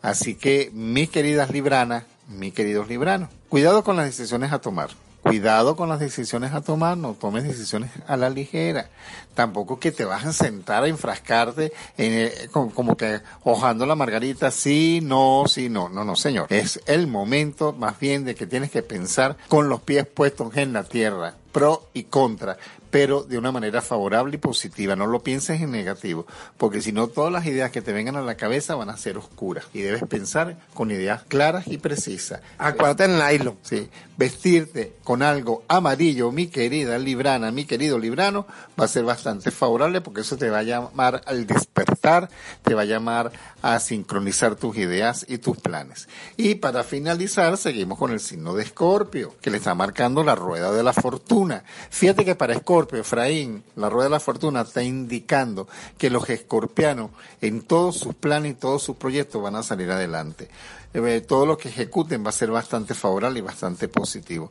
Así que, mis queridas libranas, mis queridos libranos, cuidado con las decisiones a tomar. Cuidado con las decisiones a tomar, no tomes decisiones a la ligera. Tampoco que te vas a sentar a enfrascarte en el- como, como que hojando la margarita, sí, no, sí, no. No, no, señor. Es el momento más bien de que tienes que pensar con los pies puestos en la tierra, pro y contra. Pero de una manera favorable y positiva. No lo pienses en negativo, porque si no todas las ideas que te vengan a la cabeza van a ser oscuras y debes pensar con ideas claras y precisas. Acuérdate en nylon. Sí, vestirte con algo amarillo, mi querida Librana, mi querido Librano, va a ser bastante favorable porque eso te va a llamar al despertar, te va a llamar a sincronizar tus ideas y tus planes. Y para finalizar, seguimos con el signo de Escorpio, que le está marcando la rueda de la fortuna. Fíjate que para Escorpio, Efraín, la rueda de la fortuna está indicando que los escorpianos en todos sus planes y todos sus proyectos van a salir adelante. Eh, todo lo que ejecuten va a ser bastante favorable y bastante positivo.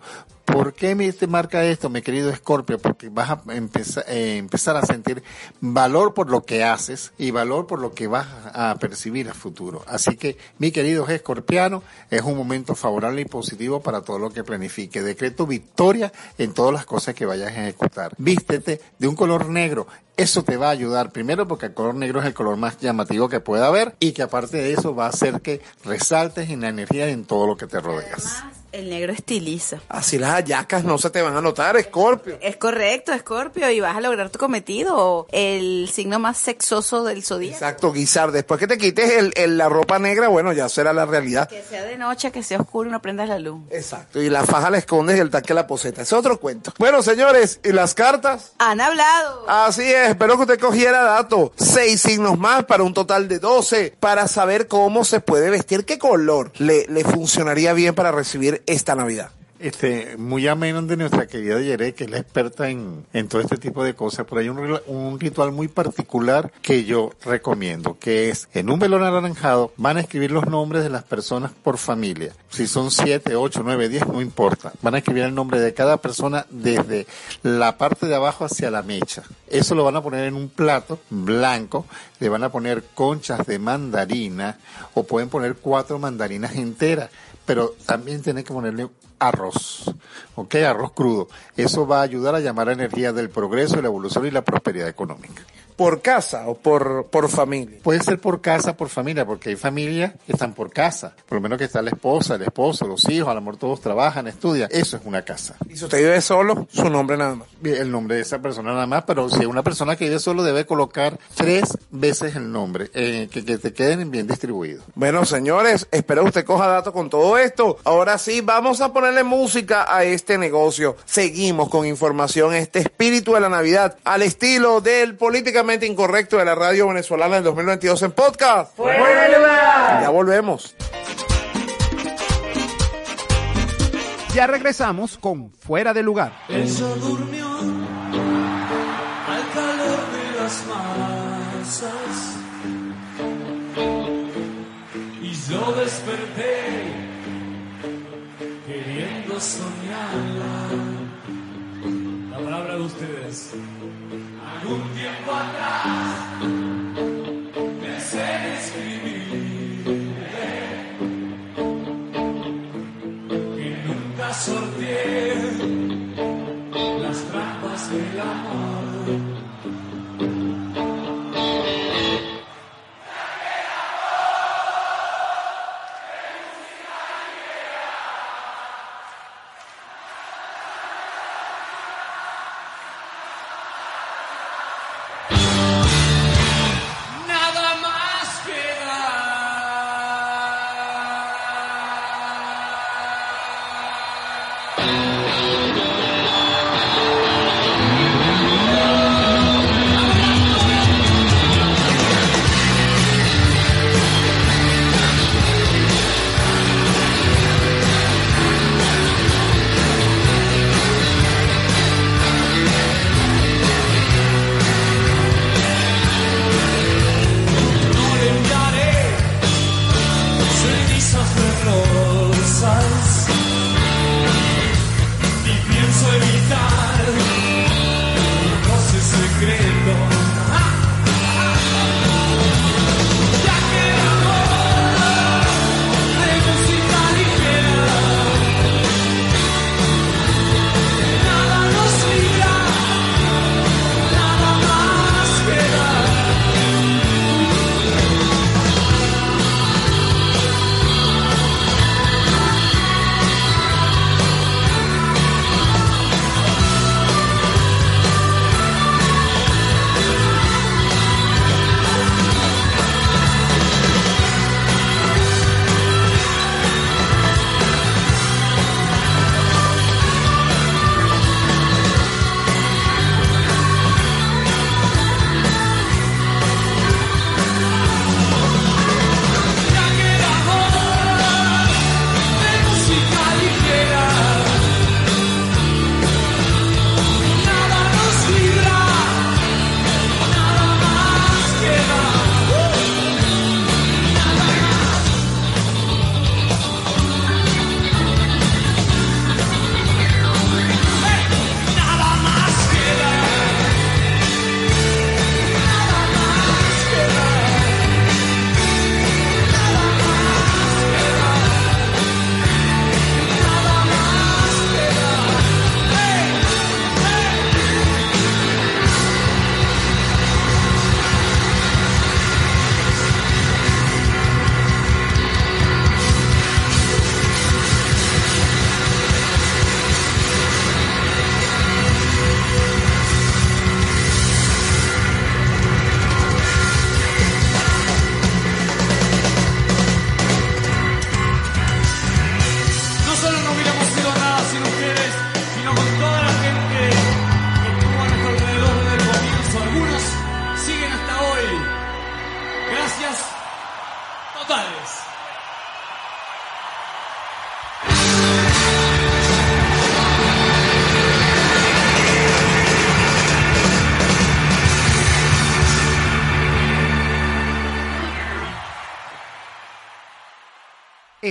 ¿Por qué me te marca esto, mi querido Escorpio? Porque vas a empezar, eh, empezar a sentir valor por lo que haces y valor por lo que vas a percibir a futuro. Así que, mi querido Escorpiano, es un momento favorable y positivo para todo lo que planifique. Decreto victoria en todas las cosas que vayas a ejecutar. Vístete de un color negro. Eso te va a ayudar primero porque el color negro es el color más llamativo que pueda haber y que aparte de eso va a hacer que resaltes en la energía en todo lo que te rodeas. El negro estiliza. Así las hallacas no se te van a notar, Escorpio. Es correcto, Escorpio, y vas a lograr tu cometido, el signo más sexoso del zodíaco. Exacto, guisar. Después que te quites el, el- la ropa negra, bueno, ya será la realidad. Que sea de noche, que sea oscuro y no prendas la luz. Exacto. Y la faja la escondes y el taque la poseta. Es otro cuento. Bueno, señores, ¿y las cartas? Han hablado. Así es, espero que usted cogiera dato. Seis signos más para un total de 12 para saber cómo se puede vestir, qué color le, le funcionaría bien para recibir esta Navidad. Este, muy ameno de nuestra querida Yere, que es la experta en, todo este tipo de cosas. Por ahí un, un ritual muy particular que yo recomiendo, que es en un velón anaranjado van a escribir los nombres de las personas por familia. Si son siete, ocho, nueve, diez, no importa. Van a escribir el nombre de cada persona desde la parte de abajo hacia la mecha. Eso lo van a poner en un plato blanco, le van a poner conchas de mandarina o pueden poner cuatro mandarinas enteras pero también tiene que ponerle arroz, ¿ok? Arroz crudo. Eso va a ayudar a llamar a energía del progreso, la evolución y la prosperidad económica. ¿Por casa o por, por familia? Puede ser por casa, por familia, porque hay familias que están por casa. Por lo menos que está la esposa, el esposo, los hijos, a lo mejor todos trabajan, estudian. Eso es una casa. Y si usted vive solo, su nombre nada más. El nombre de esa persona nada más, pero si es una persona que vive solo debe colocar tres veces el nombre, eh, que, que te queden bien distribuidos. Bueno, señores, espero usted coja datos con todo esto. Ahora sí, vamos a ponerle música a este negocio. Seguimos con información, este espíritu de la Navidad, al estilo del políticamente incorrecto de la radio venezolana del 2022 en podcast. Ya volvemos. Ya regresamos con Fuera de Lugar. Ella durmió al calor de las masas y yo desperté queriendo soñarla. La palabra de ustedes. Algún tiempo atrás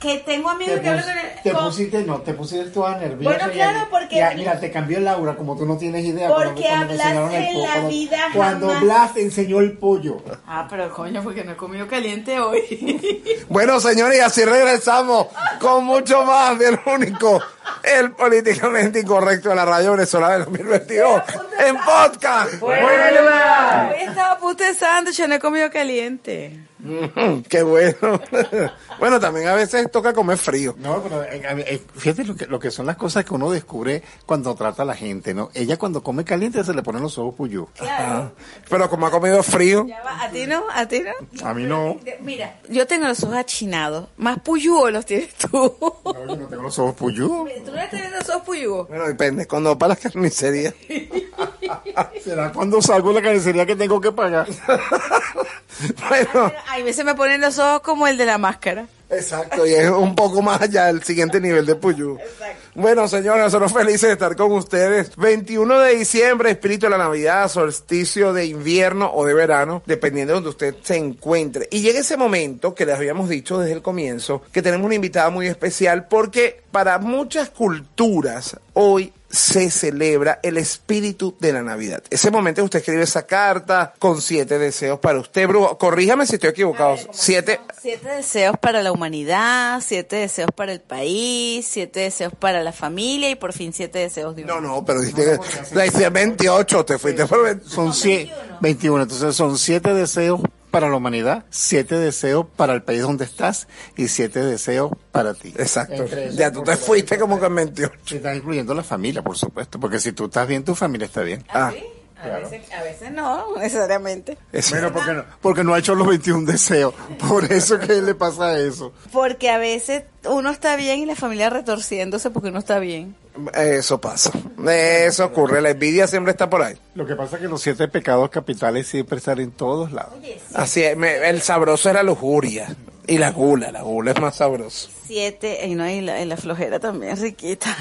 Que tengo amigos Te, que hablan pus- con el- te con- pusiste, no, te pusiste toda nerviosa. Bueno, claro, porque- ya, mira, te cambió Laura, como tú no tienes idea. Porque cuando- cuando te hablas enseñaron el en la cuando- vida Cuando jamás. Blas te enseñó el pollo. Ah, pero coño, porque no he comido caliente hoy. Bueno, señores, y así regresamos con mucho más del único, el políticamente incorrecto de la radio venezolana del 2022 en podcast. Hoy estaba a punto de sándwich, no he comido caliente. Mm, Qué bueno. Bueno, también a veces toca comer frío. No, pero eh, eh, fíjate lo que, lo que son las cosas que uno descubre cuando trata a la gente, ¿no? Ella cuando come caliente se le ponen los ojos puyú. Ah, Pero como ha comido frío, Ya va, ¿A ti no? ¿A ti no? A mí no. Mira, yo tengo los ojos achinados. Más puyúos los tienes tú. No, yo no tengo los ojos puyú. ¿Tú no tienes los ojos puyúos? bueno, depende. Cuando para la carnicería. ¿Será cuando salgo la carnicería que tengo que pagar? Bueno, A veces me ponen los ojos como el de la máscara. exacto. Y es un poco más allá del siguiente nivel de Puyú. Bueno, señores, nosotros felices de estar con ustedes. 21 de diciembre, espíritu de la Navidad, solsticio de invierno o de verano, dependiendo de donde usted se encuentre. Y llega ese momento que les habíamos dicho desde el comienzo, que tenemos una invitada muy especial porque para muchas culturas hoy se celebra el espíritu de la Navidad. Ese momento usted escribe esa carta con siete deseos para usted, Brujo. Corríjame si estoy equivocado. Siete. Siete deseos para la humanidad, siete deseos para el país, siete deseos para la familia y por fin siete deseos de. No, no, pero dijiste, hice 28, te fuiste por 20. Son sie- 21, entonces son siete deseos para la humanidad, siete deseos para el país donde estás y siete deseos para ti. Exacto. Esos, Ya tú te fuiste como que en 28. Se está incluyendo la familia, por supuesto, porque si tú estás bien, tu familia está bien. Ah, A, veces, a veces no, necesariamente. Bueno, porque no, porque no ha hecho los 21 deseos. Por eso que le pasa eso. Porque a veces uno está bien y la familia retorciéndose porque uno está bien. Eso pasa. Eso ocurre. La envidia siempre está por ahí. Lo que pasa es que los siete pecados capitales siempre están en todos lados. Así es. me- el sabroso es la lujuria. Y la gula. La gula es más sabroso. Siete, y no, y la, y la flojera también, riquita.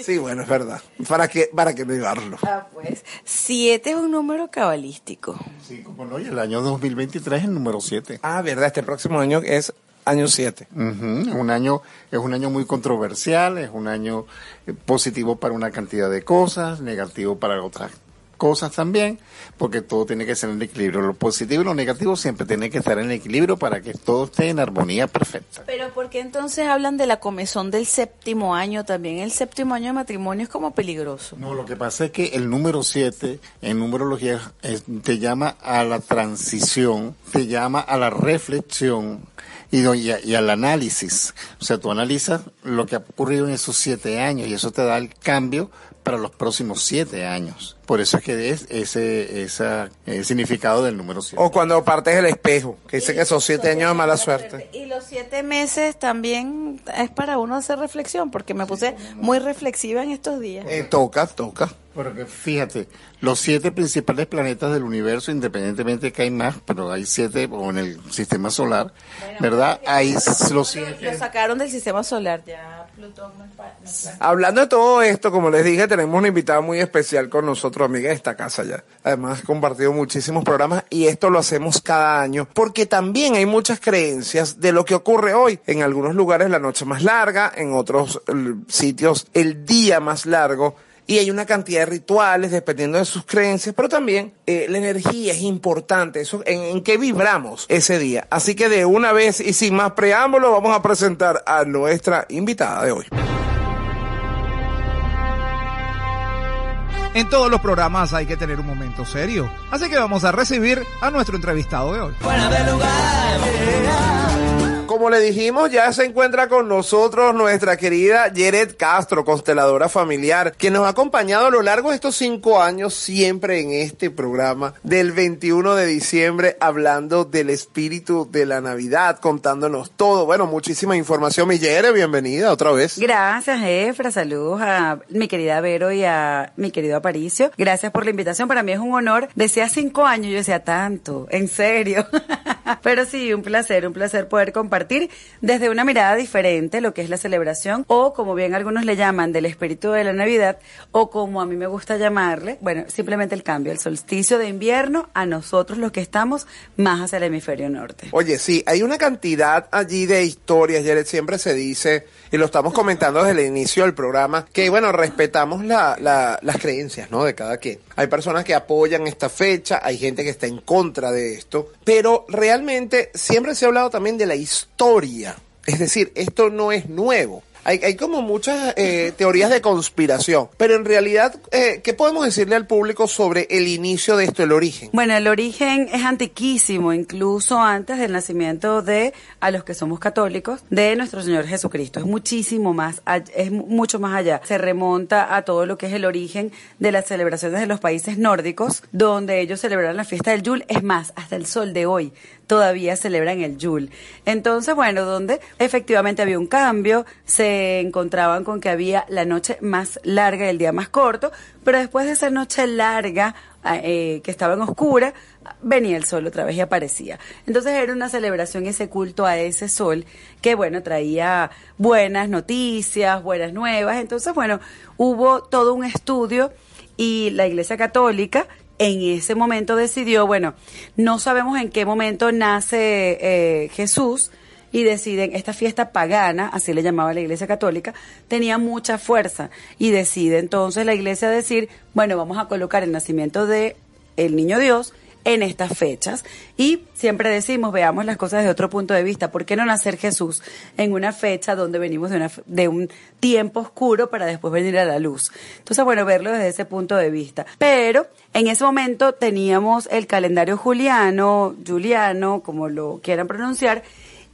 Sí, bueno, es verdad. ¿Para qué, para qué negarlo? Ah, pues. Siete es un número cabalístico. Sí, como no, y el año 2023 es el número 7. Ah, verdad. Este próximo año es año 7. un año es un año muy controversial, es un año eh, positivo para una cantidad de cosas, negativo para otras cosas también, porque todo tiene que ser en equilibrio. Lo positivo y lo negativo siempre tiene que estar en equilibrio para que todo esté en armonía perfecta. Pero ¿por qué entonces hablan de la comezón del séptimo año también? El séptimo año de matrimonio es como peligroso. No, lo que pasa es que el número 7 en numerología es- te llama a la transición, te llama a la reflexión y, y, y al análisis. O sea, tú analizas lo que ha ocurrido en esos siete años y eso te da el cambio para los próximos siete años. Por eso es que es ese, esa, significado del número 7. O cuando partes el espejo, que dice que son siete años de mala suerte. Y los siete meses también es para uno hacer reflexión, porque me puse muy reflexiva en estos días. Eh, toca, toca. Porque fíjate, los siete principales planetas del universo, independientemente que hay más, pero hay siete, o en el sistema solar, ¿verdad? Hay los Lo siete. sacaron del sistema solar, ya Plutón no es pa- no es pa- Hablando de todo esto, como les dije, tenemos una invitada muy especial con nosotros, amiga de esta casa ya. Además, ha compartido muchísimos programas y esto lo hacemos cada año porque también hay muchas creencias de lo que ocurre hoy. En algunos lugares la noche más larga, en otros sitios el día más largo. Y hay una cantidad de rituales dependiendo de sus creencias, pero también eh, la energía es importante, eso, en, en qué vibramos ese día. Así que de una vez y sin más preámbulo, vamos a presentar a nuestra invitada de hoy. En todos los programas hay que tener un momento serio. Así que vamos a recibir a nuestro entrevistado de hoy. Como le dijimos, ya se encuentra con nosotros nuestra querida Jared Castro, consteladora familiar, que nos ha acompañado a lo largo de estos cinco años siempre en este programa del 21 de diciembre, hablando del espíritu de la Navidad, contándonos todo. Bueno, muchísima información. Mi Jared, bienvenida otra vez. Gracias, Efra. Saludos a mi querida Vero y a mi querido Aparicio. Gracias por la invitación. Para mí es un honor. Decía cinco años, yo decía tanto, en serio. Pero sí, un placer, un placer poder compartir desde una mirada diferente lo que es la celebración o como bien algunos le llaman del espíritu de la Navidad o como a mí me gusta llamarle, bueno, simplemente el cambio, el solsticio de invierno a nosotros los que estamos más hacia el hemisferio norte. Oye, sí, hay una cantidad allí de historias, Jared, siempre se dice, y lo estamos comentando desde el inicio del programa, que bueno, respetamos la, la- las creencias, ¿no? De cada quien. Hay personas que apoyan esta fecha, hay gente que está en contra de esto, pero realmente siempre se ha hablado también de la historia. Es decir, esto no es nuevo. Hay, como muchas eh, teorías de conspiración, pero en realidad, eh, ¿qué podemos decirle al público sobre el inicio de esto, el origen? Bueno, el origen es antiquísimo, incluso antes del nacimiento de, a los que somos católicos, de nuestro Señor Jesucristo. Es muchísimo más, es mu- mucho más allá. Se remonta a todo lo que es el origen de las celebraciones de los países nórdicos, donde ellos celebran la fiesta del Yule. Es más, hasta el sol de hoy todavía celebran el Yule. Entonces, bueno, donde efectivamente había un cambio, se encontraban con que había la noche más larga y el día más corto, pero después de esa noche larga, ah, eh, que estaba en oscura, venía el sol otra vez y aparecía. Entonces era una celebración, ese culto a ese sol, que bueno, traía buenas noticias, buenas nuevas. Entonces, bueno, hubo todo un estudio y la Iglesia Católica en ese momento decidió, bueno, no sabemos en qué momento nace eh, Jesús y deciden, esta fiesta pagana, así le llamaba la Iglesia Católica, tenía mucha fuerza y decide entonces la Iglesia decir, bueno, vamos a colocar el nacimiento de el Niño Dios en estas fechas. Y siempre decimos veamos las cosas desde otro punto de vista. ¿por qué no nacer Jesús en una fecha donde venimos de, una, de un tiempo oscuro para después venir a la luz entonces bueno verlo desde ese punto de vista. Pero en ese momento teníamos el calendario juliano juliano como lo quieran pronunciar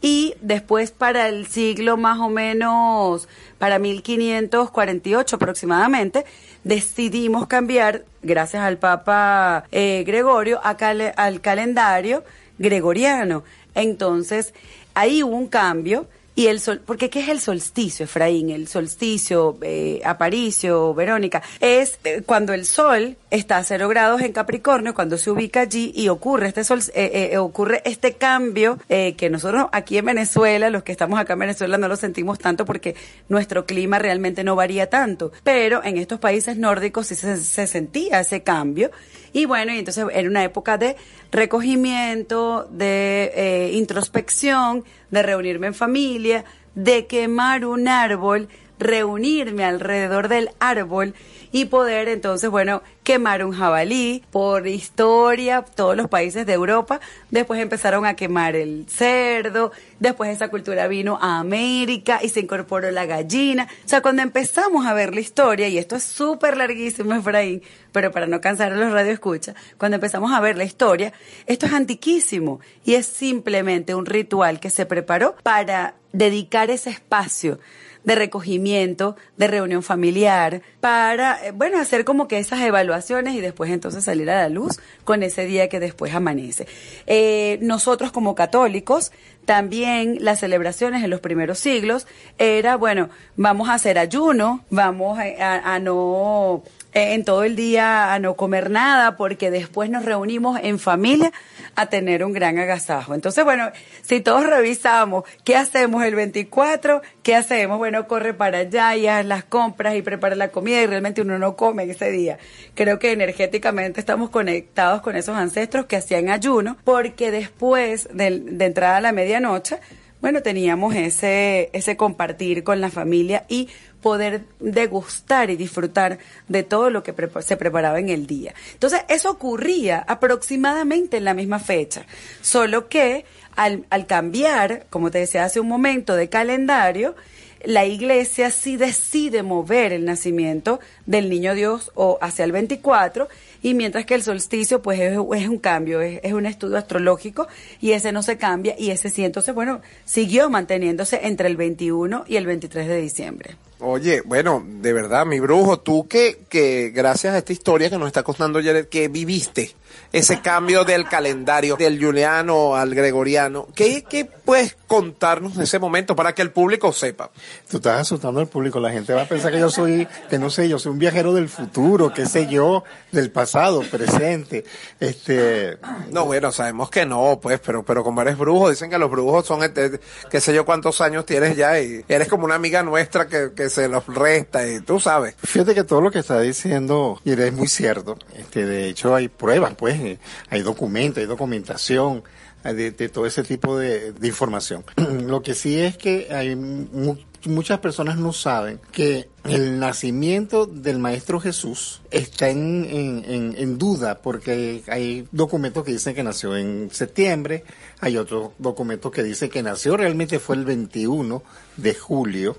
y después para el siglo más o menos, para 1548 aproximadamente, decidimos cambiar, gracias al Papa eh, Gregorio, al calendario gregoriano. Entonces, ahí hubo un cambio. Y el sol, porque ¿qué es el solsticio, Efraín? El solsticio, eh, Aparicio, Verónica, es eh, cuando el sol está a cero grados en Capricornio, cuando se ubica allí y ocurre este sol, eh, eh, ocurre este cambio eh, que nosotros aquí en Venezuela, los que estamos acá en Venezuela no lo sentimos tanto porque nuestro clima realmente no varía tanto, pero en estos países nórdicos sí se, se sentía ese cambio y bueno, y entonces era una época de recogimiento, de eh, introspección, de reunirme en familia, de quemar un árbol, reunirme alrededor del árbol y poder entonces, bueno, quemar un jabalí. Por historia, todos los países de Europa después empezaron a quemar el cerdo, después esa cultura vino a América y se incorporó la gallina. O sea, cuando empezamos a ver la historia, y esto es súper larguísimo, Efraín, pero para no cansar a los radioescuchas, cuando empezamos a ver la historia, esto es antiquísimo y es simplemente un ritual que se preparó para dedicar ese espacio de recogimiento, de reunión familiar, para, eh, bueno, hacer como que esas evaluaciones y después entonces salir a la luz con ese día que después amanece. Eh, nosotros como católicos, también las celebraciones en los primeros siglos era, bueno, vamos a hacer ayuno, vamos a, a- no en todo el día a no comer nada porque después nos reunimos en familia a tener un gran agasajo. Entonces, bueno, si todos revisamos qué hacemos el 24, qué hacemos, bueno, corre para allá y haz las compras y prepara la comida y realmente uno no come ese día. Creo que energéticamente estamos conectados con esos ancestros que hacían ayuno porque después de, de entrada a la medianoche, bueno, teníamos ese, ese compartir con la familia y poder degustar y disfrutar de todo lo que se preparaba en el día. Entonces, eso ocurría aproximadamente en la misma fecha, solo que al, cambiar, como te decía hace un momento, de calendario, la iglesia sí decide mover el nacimiento del niño Dios o hacia el 24 y mientras que el solsticio pues es, es un cambio, es, es un estudio astrológico y ese no se cambia y ese sí, entonces bueno, siguió manteniéndose entre el 21 y el 23 de diciembre. Oye, bueno, de verdad, mi brujo, tú que, que gracias a esta historia que nos está contando Jared, que viviste ese cambio del calendario del juliano al gregoriano, ¿qué, qué puedes contarnos de ese momento para que el público sepa? Tú estás asustando al público, la gente va a pensar que yo soy, que no sé, yo soy un viajero del futuro, qué sé yo, del pasado, presente, este... No, bueno, sabemos que no, pues, pero, pero como eres brujo, dicen que los brujos son, este, qué sé yo cuántos años tienes ya y eres como una amiga nuestra que, que se los resta y tú sabes. Fíjate que todo lo que está diciendo Jared, es muy cierto, este, de hecho hay pruebas, pues, eh, hay documentos, hay documentación eh, de, todo ese tipo de, información. Lo que sí es que hay mu- muchas personas no saben que el nacimiento del Maestro Jesús está en- en- en duda porque hay documentos que dicen que nació en septiembre, hay otros documentos que dicen que nació realmente fue el 21 de julio.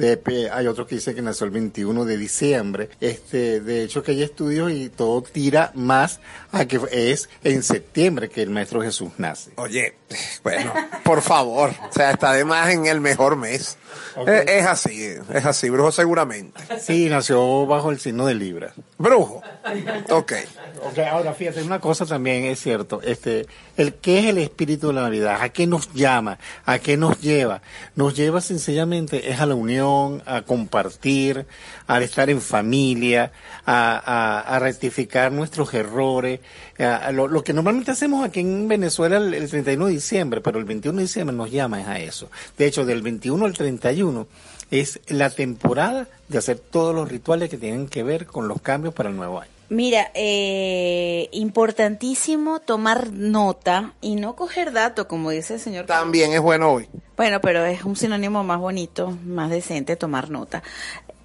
De- pe- hay otros que dicen que nació el 21 de diciembre. Este, de hecho que hay estudios y todo tira más a que es en septiembre que el Maestro Jesús nace. Oye, bueno, por favor, o sea, está de más en el mejor mes. Es, así, es así, brujo seguramente. Sí, nació bajo el signo de Libra. Brujo. Ok. Ok, ahora fíjate, una cosa también es cierto, este, el qué es el espíritu de la Navidad, a qué nos llama, a qué nos lleva, nos lleva sencillamente es a la unión, a compartir, a estar en familia, a, rectificar nuestros errores, a lo, que normalmente hacemos aquí en Venezuela el, el 31 de diciembre, pero el 21 de diciembre nos llama a eso. De hecho, del 21 al 31 es la temporada de hacer todos los rituales que tienen que ver con los cambios para el nuevo año. Mira, eh, importantísimo tomar nota y no coger dato, como dice el señor. También es bueno hoy. Bueno, pero es un sinónimo más bonito, más decente tomar nota.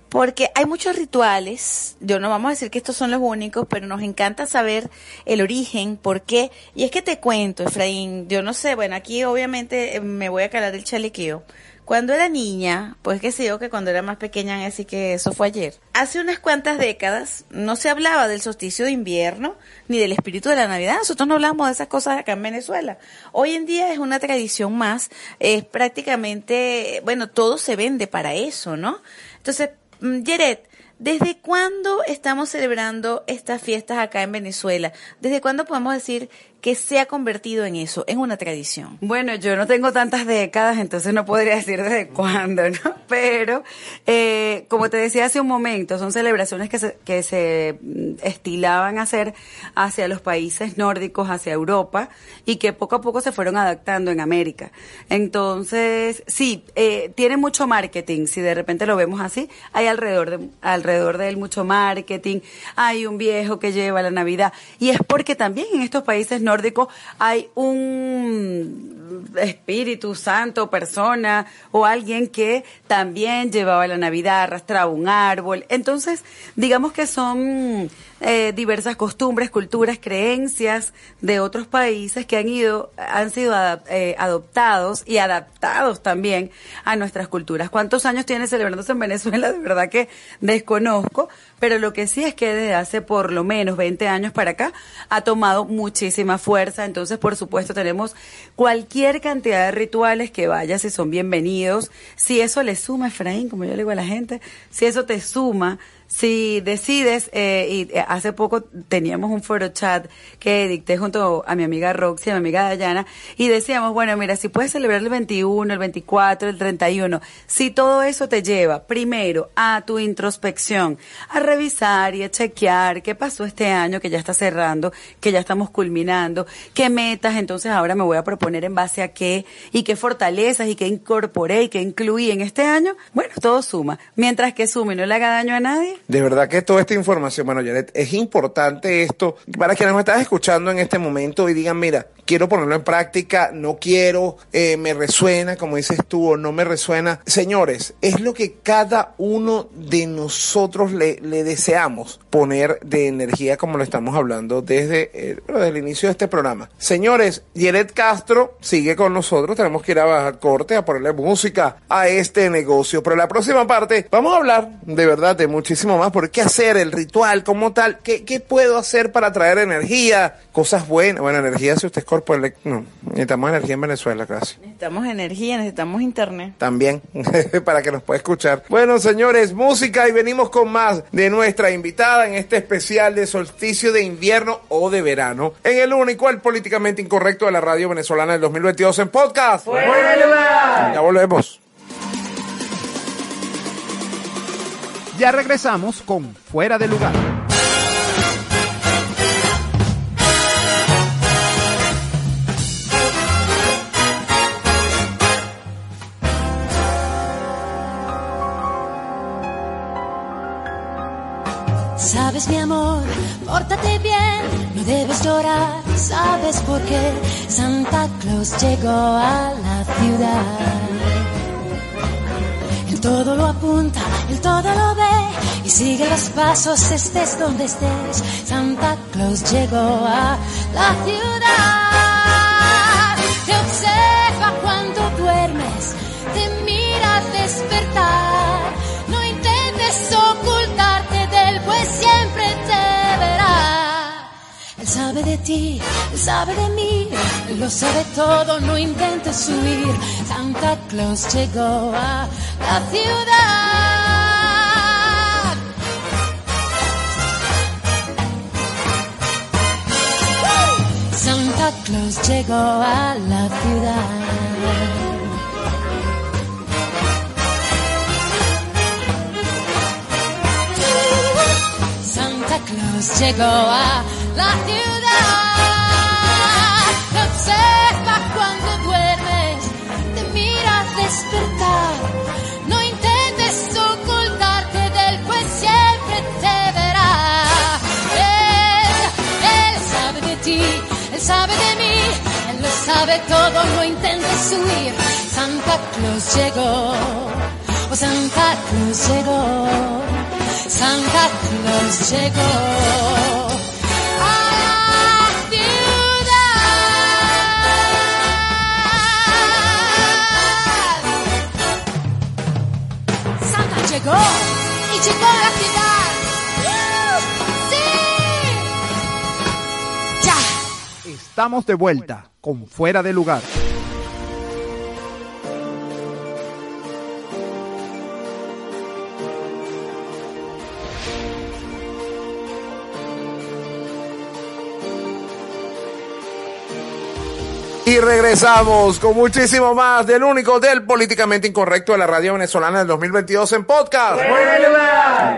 Porque hay muchos rituales, yo no vamos a decir que estos son los únicos, pero nos encanta saber el origen, por qué. Y es que te cuento, Efraín, yo no sé, bueno, aquí obviamente me voy a calar el chalequeo. Cuando era niña, pues que sé yo que cuando era más pequeña, así que eso fue ayer. Hace unas cuantas décadas no se hablaba del solsticio de invierno ni del espíritu de la Navidad. Nosotros no hablamos de esas cosas acá en Venezuela. Hoy en día es una tradición más, es prácticamente, bueno, todo se vende para eso, ¿no? Entonces, mm, Jared, ¿desde cuándo estamos celebrando estas fiestas acá en Venezuela? ¿Desde cuándo podemos decir que se ha convertido en eso, en una tradición? Bueno, yo no tengo tantas décadas, entonces no podría decir desde cuándo, ¿no? Pero, eh, como te decía hace un momento, son celebraciones que se, que se mm, estilaban hacer hacia los países nórdicos, hacia Europa, y que poco a poco se fueron adaptando en América. Entonces, sí, eh, tiene mucho marketing, si de repente lo vemos así, hay alrededor de, alrededor de él mucho marketing, hay un viejo que lleva la Navidad, y es porque también en estos países nórdicos hay un espíritu santo, persona o alguien que también llevaba la Navidad, arrastraba un árbol. Entonces, digamos que son eh, diversas costumbres, culturas, creencias de otros países que han ido, han sido eh, adoptados y adaptados también a nuestras culturas. ¿Cuántos años tiene celebrándose en Venezuela? De verdad que desconozco, pero lo que sí es que desde hace por lo menos 20 años para acá ha tomado muchísima fuerza. Entonces, por supuesto, tenemos cualquier cantidad de rituales que vayas y son bienvenidos. Si eso le suma, Efraín, como yo le digo a la gente, si eso te suma, si decides, eh, y eh, hace poco teníamos un foro chat que dicté junto a mi amiga Roxy, a mi amiga Dayana, y decíamos, bueno, mira, si puedes celebrar el 21, el 24, el 31, si todo eso te lleva primero a tu introspección, a revisar y a chequear qué pasó este año que ya está cerrando, que ya estamos culminando, qué metas, entonces ahora me voy a proponer en base a qué, y qué fortalezas, y qué incorporé, y qué incluí en este año, bueno, todo suma. Mientras que sume y no le haga daño a nadie, De verdad que toda esta información, bueno, Janet, es importante esto para quienes me están escuchando en este momento y digan, mira, quiero ponerlo en práctica, no quiero, eh, me resuena, como dices tú, o no me resuena. Señores, es lo que cada uno de nosotros le, deseamos poner de energía, como lo estamos hablando desde, eh, desde el inicio de este programa. Señores, Janet Castro sigue con nosotros, tenemos que ir a bajar corte, a ponerle música a este negocio, pero la próxima parte vamos a hablar de verdad de muchísimas muchísimo más por qué hacer el ritual como tal. ¿Qué, qué puedo hacer para traer energía? Cosas buenas. Bueno, energía si usted es corpo No, necesitamos energía en Venezuela casi. Necesitamos energía, necesitamos internet. También, para que nos pueda escuchar. Bueno, señores, música y venimos con más de nuestra invitada en este especial de solsticio de invierno o de verano. En el único, el políticamente incorrecto de la radio venezolana del 2022 en podcast. Ya volvemos. Ya regresamos con Fuera de Lugar. Sabes mi amor, pórtate bien, no debes llorar, sabes por qué Santa Claus llegó a la ciudad. Él todo lo apunta, él todo lo ve y sigue los pasos estés donde estés. Santa Claus llegó a la ciudad. Te observa cuando duermes, te mira despertar. No intentes ocultarte de él, pues siempre te verá. Él sabe de ti, él sabe de mí, él lo sabe todo, no intentes huir. Santa Claus llegó a la ciudad. Santa Claus llegó a la ciudad. Santa Claus llegó a la ciudad. Te observa cuando duermes, te mira despertar. Sabe todo, no intentes huir. Santa Claus llegó, oh Santa Claus llegó. Santa Claus llegó llegó y llegó a la ciudad. ¡Sí! Ya. Estamos de vuelta con Fuera de Lugar. Regresamos con muchísimo más del único del políticamente incorrecto de la radio venezolana del 2022 en podcast.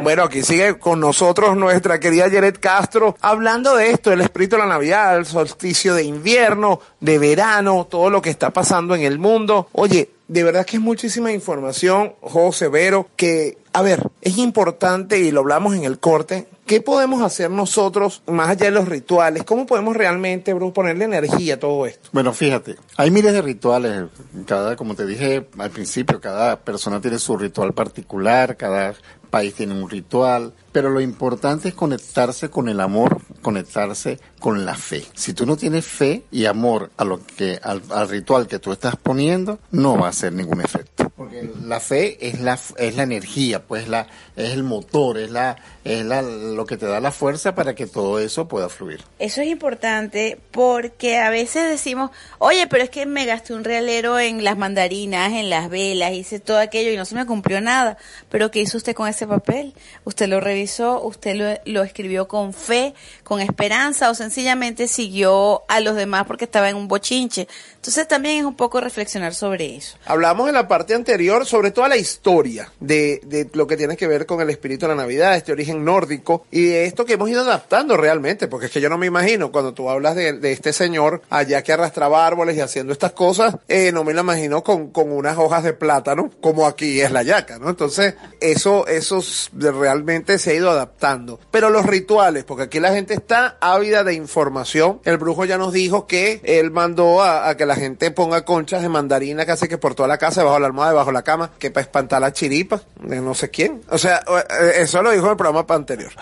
Bueno, aquí sigue con nosotros nuestra querida Yeret Castro hablando de esto, el espíritu de la Navidad, el solsticio de invierno, de verano, todo lo que está pasando en el mundo. Oye, de verdad que es muchísima información, José Vero, que, a ver, es importante y lo hablamos en el corte. ¿Qué podemos hacer nosotros más allá de los rituales? ¿Cómo podemos realmente, bro, ponerle energía a todo esto? Bueno, fíjate, hay miles de rituales. Cada, como te dije al principio, cada persona tiene su ritual particular, cada país tiene un ritual, pero lo importante es conectarse con el amor, conectarse con la fe. Si tú no tienes fe y amor a lo que al, al ritual que tú estás poniendo, no va a hacer ningún efecto. Porque la fe es la es la energía, pues la es el motor, es la es la, lo que te da la fuerza para que todo eso pueda fluir. Eso es importante porque a veces decimos, oye, pero es que me gasté un realero en las mandarinas, en las velas, hice todo aquello y no se me cumplió nada. Pero ¿qué hizo usted con ese papel? Usted lo revisó, usted lo, escribió con fe, con esperanza o sencillamente siguió a los demás porque estaba en un bochinche. Entonces también es un poco reflexionar sobre eso. Hablamos en la parte anterior sobre toda la historia de, lo que tiene que ver con el espíritu de la Navidad, este origen nórdico y de esto que hemos ido adaptando realmente, porque es que yo no me imagino cuando tú hablas de, este señor allá que arrastraba árboles y haciendo estas cosas, eh, no me lo imagino con, con unas hojas de plátano como aquí es la yaca, ¿no? Entonces, eso, eso realmente se ha ido adaptando. Pero los rituales, porque aquí la gente está ávida de información. El brujo ya nos dijo que él mandó a, que la gente ponga conchas de mandarina casi que por toda la casa, debajo de la almohada, debajo de la cama, que para espantar la chiripa de no sé quién. O sea, eh, eso lo dijo el programa anterior.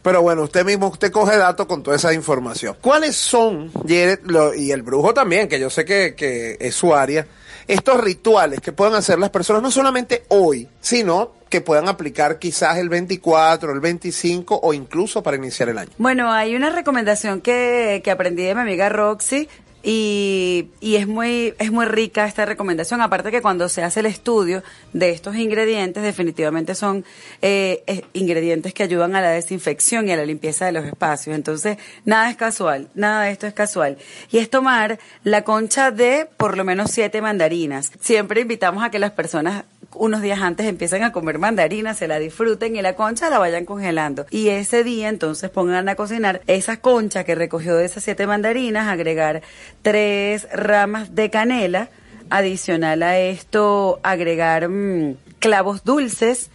Pero bueno, usted mismo, usted coge datos con toda esa información. ¿Cuáles son, Jared, y el brujo también, que yo sé que es su área, estos rituales que pueden hacer las personas no solamente hoy, sino que puedan aplicar quizás el 24, el 25 o incluso para iniciar el año? Bueno, hay una recomendación que, que aprendí de mi amiga Roxy y, y es muy es muy rica esta recomendación. Aparte que cuando se hace el estudio de estos ingredientes definitivamente son eh, ingredientes que ayudan a la desinfección y a la limpieza de los espacios. Entonces nada es casual nada de esto es casual. Y es tomar la concha de por lo menos siete mandarinas. Siempre invitamos a que las personas unos días antes empiecen a comer mandarinas, se la disfruten y la concha la vayan congelando. Y ese día entonces pongan a cocinar esa concha que recogió de esas siete mandarinas, agregar tres ramas de canela, adicional a esto agregar mm, clavos dulces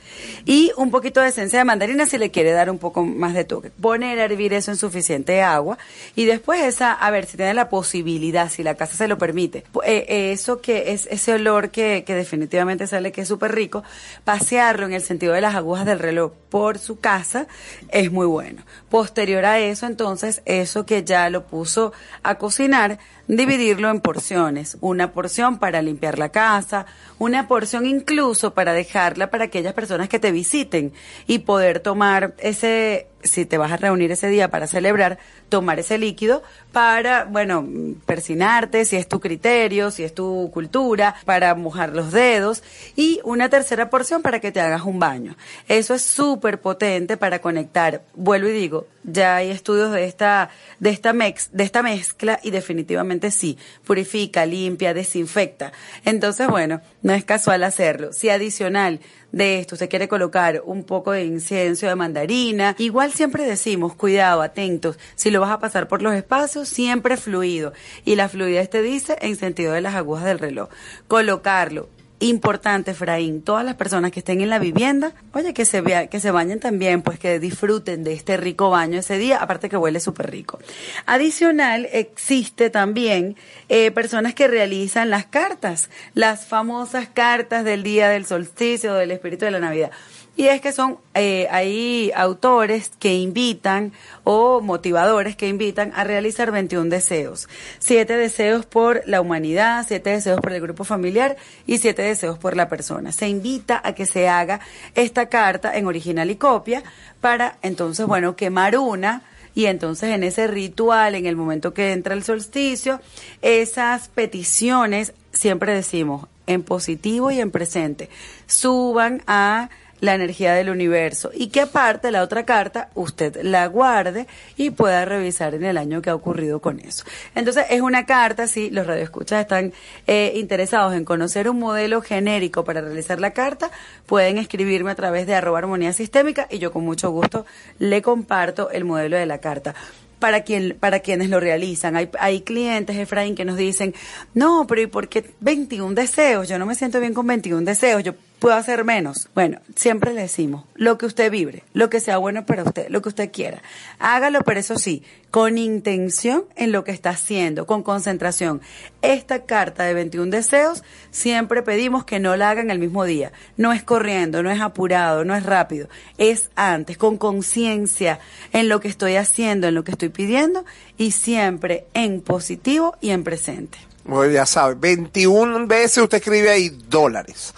y un poquito de esencia de mandarina si le quiere dar un poco más de toque. Poner a hervir eso en suficiente agua y después esa, a ver si tiene la posibilidad, si la casa se lo permite, eh, eh, eso que es ese olor que, que definitivamente sale que es súper rico, pasearlo en el sentido de las agujas del reloj por su casa es muy bueno. Posterior a eso, entonces, eso que ya lo puso a cocinar, dividirlo en porciones. Una porción para limpiar la casa, una porción incluso para dejarla para aquellas personas que te visiten y poder tomar ese, si te vas a reunir ese día para celebrar, tomar ese líquido para, bueno, persinarte, si es tu criterio, si es tu cultura, para mojar los dedos y una tercera porción para que te hagas un baño. Eso es súper potente para conectar. Vuelvo y digo, ya hay estudios de esta, de esta mex, de esta mezcla y definitivamente sí, purifica, limpia, desinfecta. Entonces, bueno, no es casual hacerlo. Si adicional de esto se quiere colocar un poco de incienso de mandarina, igual siempre decimos, cuidado, atentos, si lo vas a pasar por los espacios, siempre fluido. Y la fluidez te dice en sentido de las agujas del reloj. Colocarlo importante, Efraín, todas las personas que estén en la vivienda, oye, que se vea, que se bañen también, pues que disfruten de este rico baño ese día, aparte que huele súper rico. Adicional, existe también eh, personas que realizan las cartas, las famosas cartas del día del solsticio, del espíritu de la Navidad. Y es que son, eh, hay autores que invitan o motivadores que invitan a realizar 21 deseos. Siete deseos por la humanidad, siete deseos por el grupo familiar y siete deseos por la persona. Se invita a que se haga esta carta en original y copia para entonces, bueno, quemar una y entonces en ese ritual, en el momento que entra el solsticio, esas peticiones, siempre decimos, en positivo y en presente, suban a la energía del universo y que aparte la otra carta usted la guarde y pueda revisar en el año que ha ocurrido con eso. Entonces es una carta, si los radioescuchas están eh, interesados en conocer un modelo genérico para realizar la carta, pueden escribirme a través de arroba armonía sistémica y yo con mucho gusto le comparto el modelo de la carta para quien para quienes lo realizan. Hay, hay clientes, Efraín, que nos dicen, no, pero ¿y por qué 21 deseos? Yo no me siento bien con 21 deseos. Yo puedo hacer menos. Bueno, siempre le decimos, lo que usted vibre, lo que sea bueno para usted, lo que usted quiera. Hágalo, pero eso sí, con intención en lo que está haciendo, con concentración. Esta carta de 21 deseos, siempre pedimos que no la hagan el mismo día. No es corriendo, no es apurado, no es rápido. Es antes, con conciencia en lo que estoy haciendo, en lo que estoy pidiendo y siempre en positivo y en presente. Bueno, ya sabe, 21 veces usted escribe ahí dólares.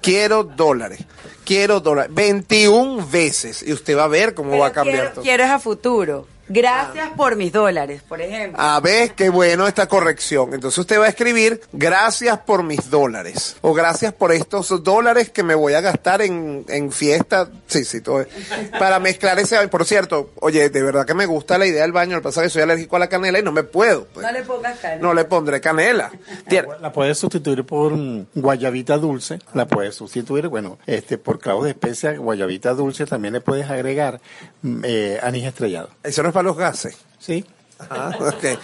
Quiero dólares. Quiero dólares. 21 veces. Y usted va a ver cómo va a cambiar quiero, todo. quiero es a futuro. Gracias por mis dólares, por ejemplo. A ver, qué bueno esta corrección. Entonces usted va a escribir gracias por mis dólares. O gracias por estos dólares que me voy a gastar en, en fiesta. Sí, sí, todo. Para mezclar ese. Por cierto, oye, de verdad que me gusta la idea del baño. Lo que pasa es que soy alérgico a la canela y no me puedo. pues. No le pongas canela. No le pondré canela. Tiene- La puedes sustituir por mm, guayabita dulce, la puedes sustituir, bueno, este por clavos de especia, guayabita dulce, también le puedes agregar mm, eh, anís estrellado. Eso no es para los gases. ¿Sí? Ah, ok.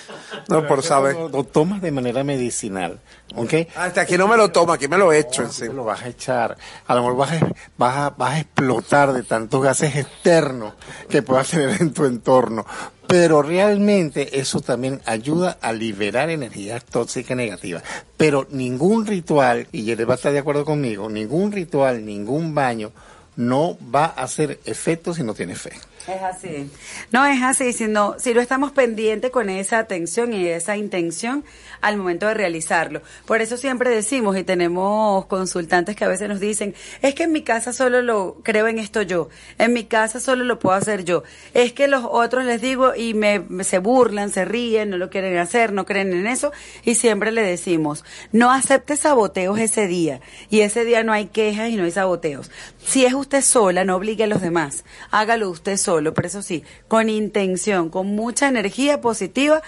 No, por saber. Lo, lo tomas de manera medicinal, ¿ok? Hasta aquí no me lo toma, aquí me lo echo Tú encima. lo vas a echar, a lo mejor vas a, vas a, vas a explotar de tantos gases externos que puedas tener en tu entorno. Pero realmente eso también ayuda a liberar energías tóxicas negativas. Pero ningún ritual, y Yere va a estar de acuerdo conmigo, ningún ritual, ningún baño no va a hacer efecto si no tiene fe. Es así. No es así, sino si no estamos pendientes con esa atención y esa intención al momento de realizarlo. Por eso siempre decimos y tenemos consultantes que a veces nos dicen, es que en mi casa solo lo creo en esto yo, en mi casa solo lo puedo hacer yo. Es que los otros les digo y me, se burlan, se ríen, no lo quieren hacer, no creen en eso y siempre le decimos, no acepte saboteos ese día y ese día no hay quejas y no hay saboteos. Si es usted sola, no obligue a los demás, hágalo usted solo, pero eso sí, con intención, con mucha energía positiva,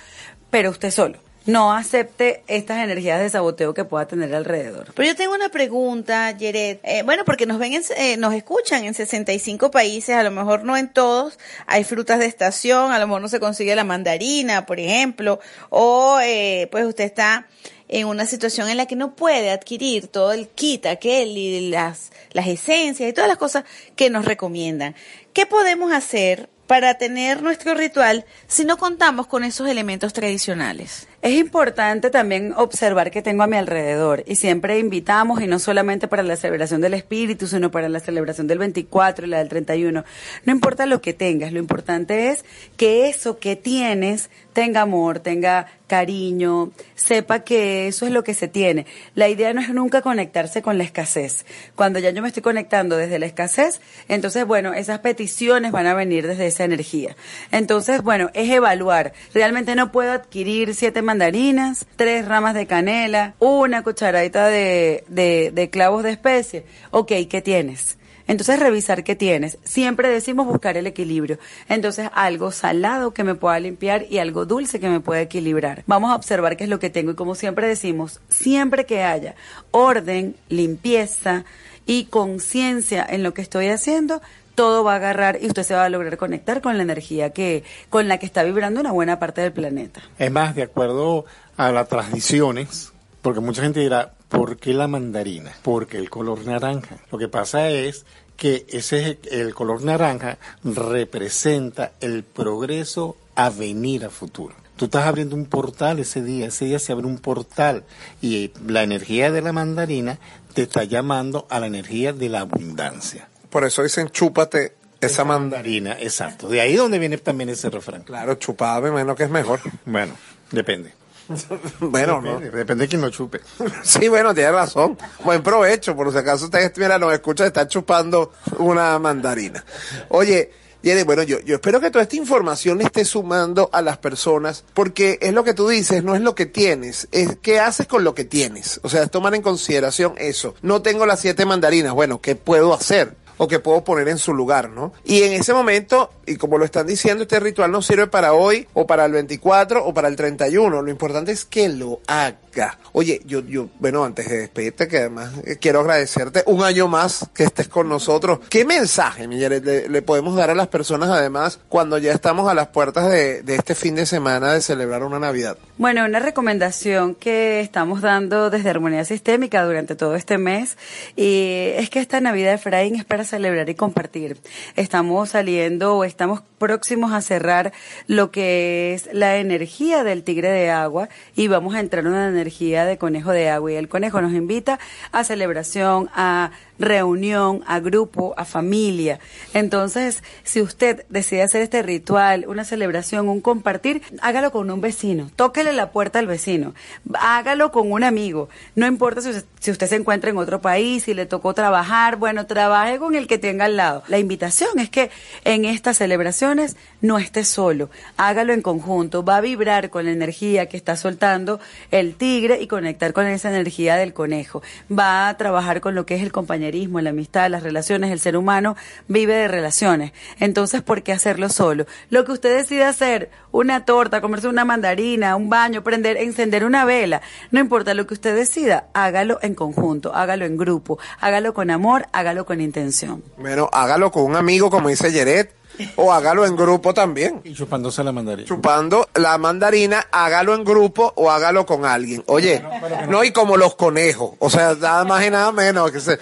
pero usted solo. No acepte estas energías de saboteo que pueda tener alrededor. Pero yo tengo una pregunta, Yeret. Eh, bueno, porque nos ven, en- eh, nos escuchan en 65 países, a lo mejor no en todos. Hay frutas de estación, a lo mejor no se consigue la mandarina, por ejemplo, o eh, pues usted está en una situación en la que no puede adquirir todo el kit aquel y las, las esencias y todas las cosas que nos recomiendan. ¿Qué podemos hacer para tener nuestro ritual si no contamos con esos elementos tradicionales? Es importante también observar que tengo a mi alrededor y siempre invitamos, y no solamente para la celebración del espíritu, sino para la celebración del 24 y la del 31. No importa lo que tengas, lo importante es que eso que tienes tenga amor, tenga cariño, sepa que eso es lo que se tiene. La idea no es nunca conectarse con la escasez. Cuando ya yo me estoy conectando desde la escasez, entonces, bueno, esas peticiones van a venir desde esa energía. Entonces, bueno, es evaluar. Realmente no puedo adquirir siete mandarinas, tres ramas de canela, una cucharadita de, de, de clavos de especie. Ok, ¿qué tienes? Entonces revisar qué tienes. Siempre decimos buscar el equilibrio. Entonces algo salado que me pueda limpiar y algo dulce que me pueda equilibrar. Vamos a observar qué es lo que tengo y como siempre decimos, siempre que haya orden, limpieza y conciencia en lo que estoy haciendo, todo va a agarrar y usted se va a lograr conectar con la energía que con la que está vibrando una buena parte del planeta. Es más, de acuerdo a las tradiciones, porque mucha gente dirá, ¿por qué la mandarina? Porque el color naranja. Lo que pasa es que ese el color naranja representa el progreso a venir a futuro. Tú estás abriendo un portal ese día, ese día se abre un portal y la energía de la mandarina te está llamando a la energía de la abundancia. Por eso dicen chúpate esa mandarina. Exacto. De ahí donde viene también ese refrán. Claro, chupada me imagino que es mejor. Bueno, depende. Bueno, no. Depende, depende de quién lo chupe. Sí, bueno, tiene razón. Buen provecho, por si acaso usted, mira, nos escucha, está chupando una mandarina. Oye, Yere, bueno, yo, yo espero que toda esta información le esté sumando a las personas, porque es lo que tú dices, no es lo que tienes, es qué haces con lo que tienes. O sea, es tomar en consideración eso. No tengo las siete mandarinas, bueno, ¿qué puedo hacer? O que puedo poner en su lugar, ¿no? Y en ese momento, y como lo están diciendo, este ritual no sirve para hoy, o para el 24, o para el 31. Lo importante es que lo haga. Oye, yo, yo, bueno, antes de despedirte, que además eh, quiero agradecerte un año más que estés con nosotros. ¿Qué mensaje, Miguel, le, podemos dar a las personas, además, cuando ya estamos a las puertas de, este fin de semana de celebrar una Navidad? Bueno, una recomendación que estamos dando desde Armonía Sistémica durante todo este mes y es que esta Navidad de Efraín es para celebrar y compartir. Estamos saliendo o estamos próximos a cerrar lo que es la energía del tigre de agua y vamos a entrar en una energía de conejo de agua. Y el conejo nos invita a celebración, a reunión, a grupo, a familia. Entonces, si usted decide hacer este ritual, una celebración, un compartir, hágalo con un vecino, tóquele la puerta al vecino, hágalo con un amigo. No importa si, usted- si usted se encuentra en otro país, si le tocó trabajar, bueno, trabaje con el que tenga al lado. La invitación es que en estas celebraciones no esté solo, hágalo en conjunto, va a vibrar con la energía que está soltando el tigre y conectar con esa energía del conejo. Va a trabajar con lo que es el compañerismo, la amistad, las relaciones. El ser humano vive de relaciones. Entonces, ¿por qué hacerlo solo? Lo que usted decida hacer, una torta, comerse una mandarina, un baño, prender, encender una vela, no importa lo que usted decida, hágalo en conjunto, hágalo en grupo, hágalo con amor, hágalo con intención. Bueno, hágalo con un amigo, como dice Yeret, o hágalo en grupo también. Y chupándose la mandarina. chupando la mandarina, hágalo en grupo o hágalo con alguien. Oye, no, y como los conejos, o sea, nada más y nada menos. Que se-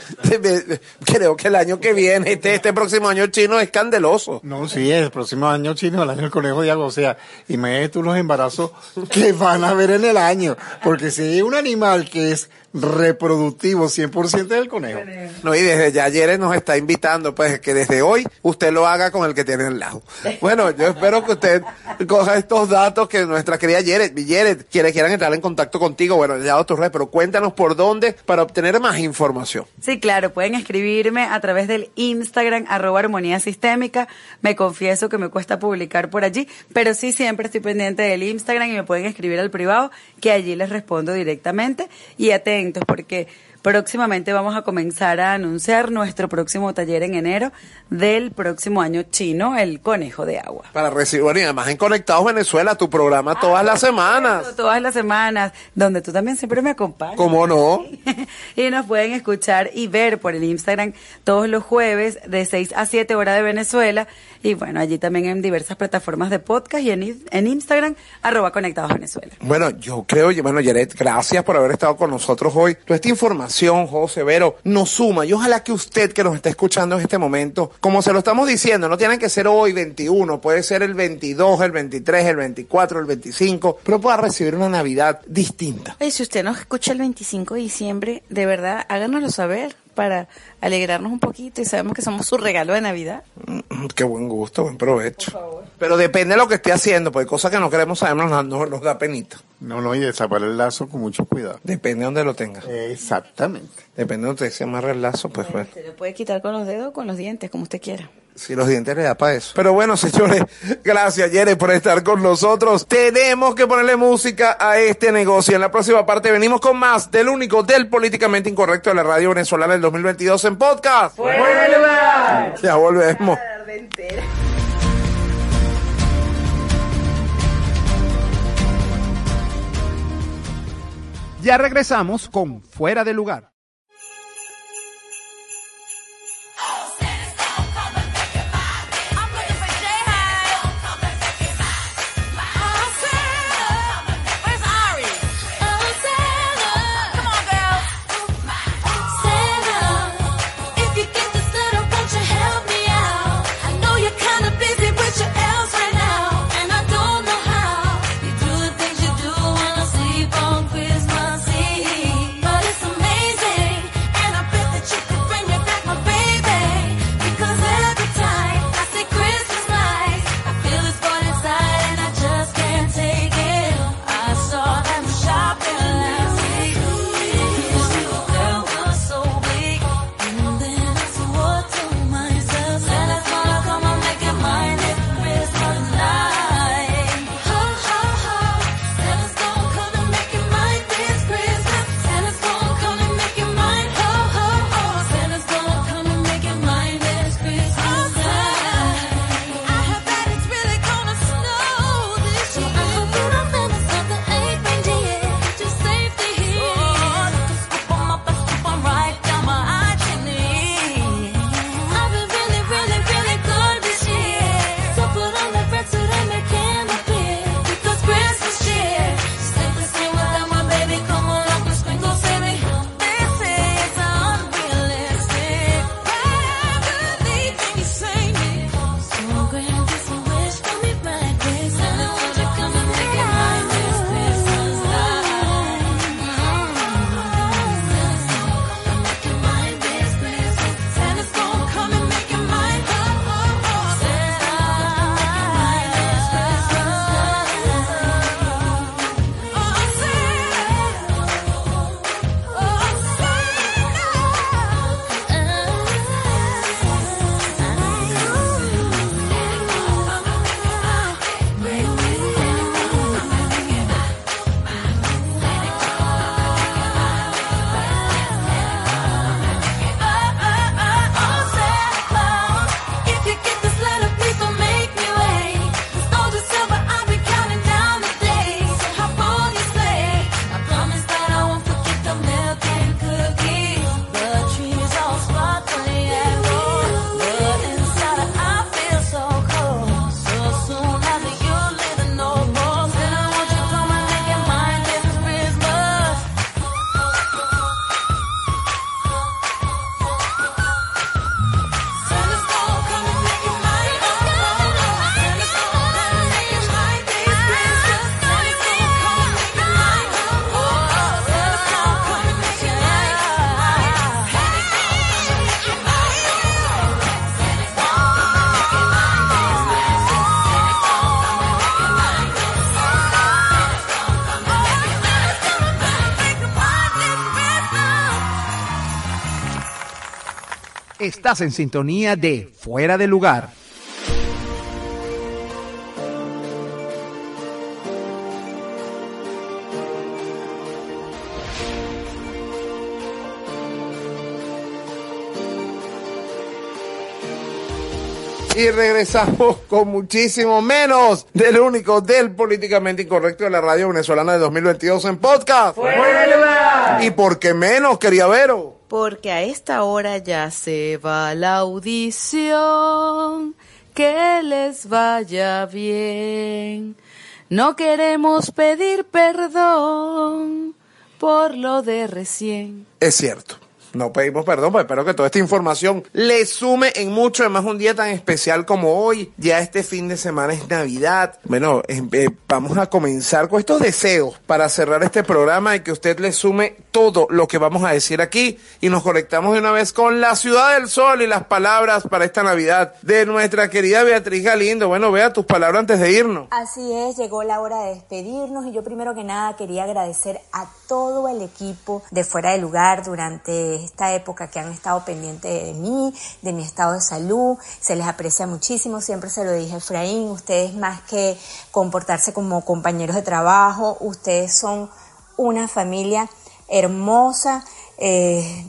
creo que el año que viene, este, este próximo año chino es candeloso. No, sí, el próximo año chino, el año del conejo de agua. O sea, imagínate tú los embarazos que van a haber en el año. Porque si hay un animal que es reproductivo 100% del conejo. No, y desde ya Yere nos está invitando, pues, que desde hoy usted lo haga con el que tiene al lado. Bueno, yo espero que usted coja estos datos que nuestra querida Yere, Yere, quienes quieran entrar en contacto contigo, bueno, ya otro red, pero cuéntanos por dónde para obtener más información. Sí, claro, pueden escribirme a través del Instagram, arroba armonía sistémica. Me confieso que me cuesta publicar por allí, pero sí siempre estoy pendiente del Instagram y me pueden escribir al privado, que allí les respondo directamente. Y atentos, porque próximamente vamos a comenzar a anunciar nuestro próximo taller en enero del próximo año chino, el conejo de agua. Para recibir, bueno, y además en Conectados Venezuela, tu programa todas las semanas. Todas las semanas, donde tú también siempre me acompañas. ¿Cómo no? y nos pueden escuchar y ver por el Instagram todos los jueves de 6 a 7 horas de Venezuela. Y bueno, allí también en diversas plataformas de podcast y en, en Instagram, arroba Conectados Venezuela. Bueno, yo creo, y bueno, Yaret, gracias por haber estado con nosotros hoy. Toda esta información, José Vero, nos suma. Y ojalá que usted que nos está escuchando en este momento, como se lo estamos diciendo, no tienen que ser hoy 21, puede ser el 22, el 23, el 24, el 25, pero pueda recibir una Navidad distinta. Oye, si usted nos escucha el 25 de diciembre, de verdad, háganoslo saber para alegrarnos un poquito y sabemos que somos su regalo de Navidad. Mm, Qué buen gusto, buen provecho. Pero depende de lo que esté haciendo, porque cosas que no queremos saber nos, da- nos, nos da penita. No, no, y desapar el lazo con mucho cuidado. Depende de donde lo tenga. Exactamente. Depende de donde se amarre el lazo, pues bueno. Se le puede quitar con los dedos o con los dientes, como usted quiera. Si los dientes le da para eso. Pero bueno, señores, gracias, Yere, por estar con nosotros. Tenemos que ponerle música a este negocio. En la próxima parte venimos con más del único, del políticamente incorrecto de la radio venezolana del 2022 en podcast. Ya volvemos. Ya regresamos con Fuera de Lugar. Estás en sintonía de Fuera de Lugar. Y regresamos con muchísimo menos del único del políticamente incorrecto de la radio venezolana de 2022 en podcast. ¿Y por qué menos, quería Vero? Porque a esta hora ya se va la audición. Que les vaya bien. No queremos pedir perdón por lo de recién. Es cierto. No pedimos perdón, pues espero que toda esta información le sume en mucho, además un día tan especial como hoy. Ya este fin de semana es Navidad. Bueno, eh, eh, vamos a comenzar con estos deseos para cerrar este programa y que usted le sume todo lo que vamos a decir aquí. Y nos conectamos de una vez con la Ciudad del Sol y las palabras para esta Navidad de nuestra querida Beatriz Galindo. Bueno, vea tus palabras antes de irnos. Así es, llegó la hora de despedirnos y yo primero que nada quería agradecer a todo el equipo de Fuera de Lugar durante esta época que han estado pendientes de mí, de mi estado de salud. Se les aprecia muchísimo, siempre se lo dije a Efraín, ustedes más que comportarse como compañeros de trabajo, ustedes son una familia hermosa. Eh,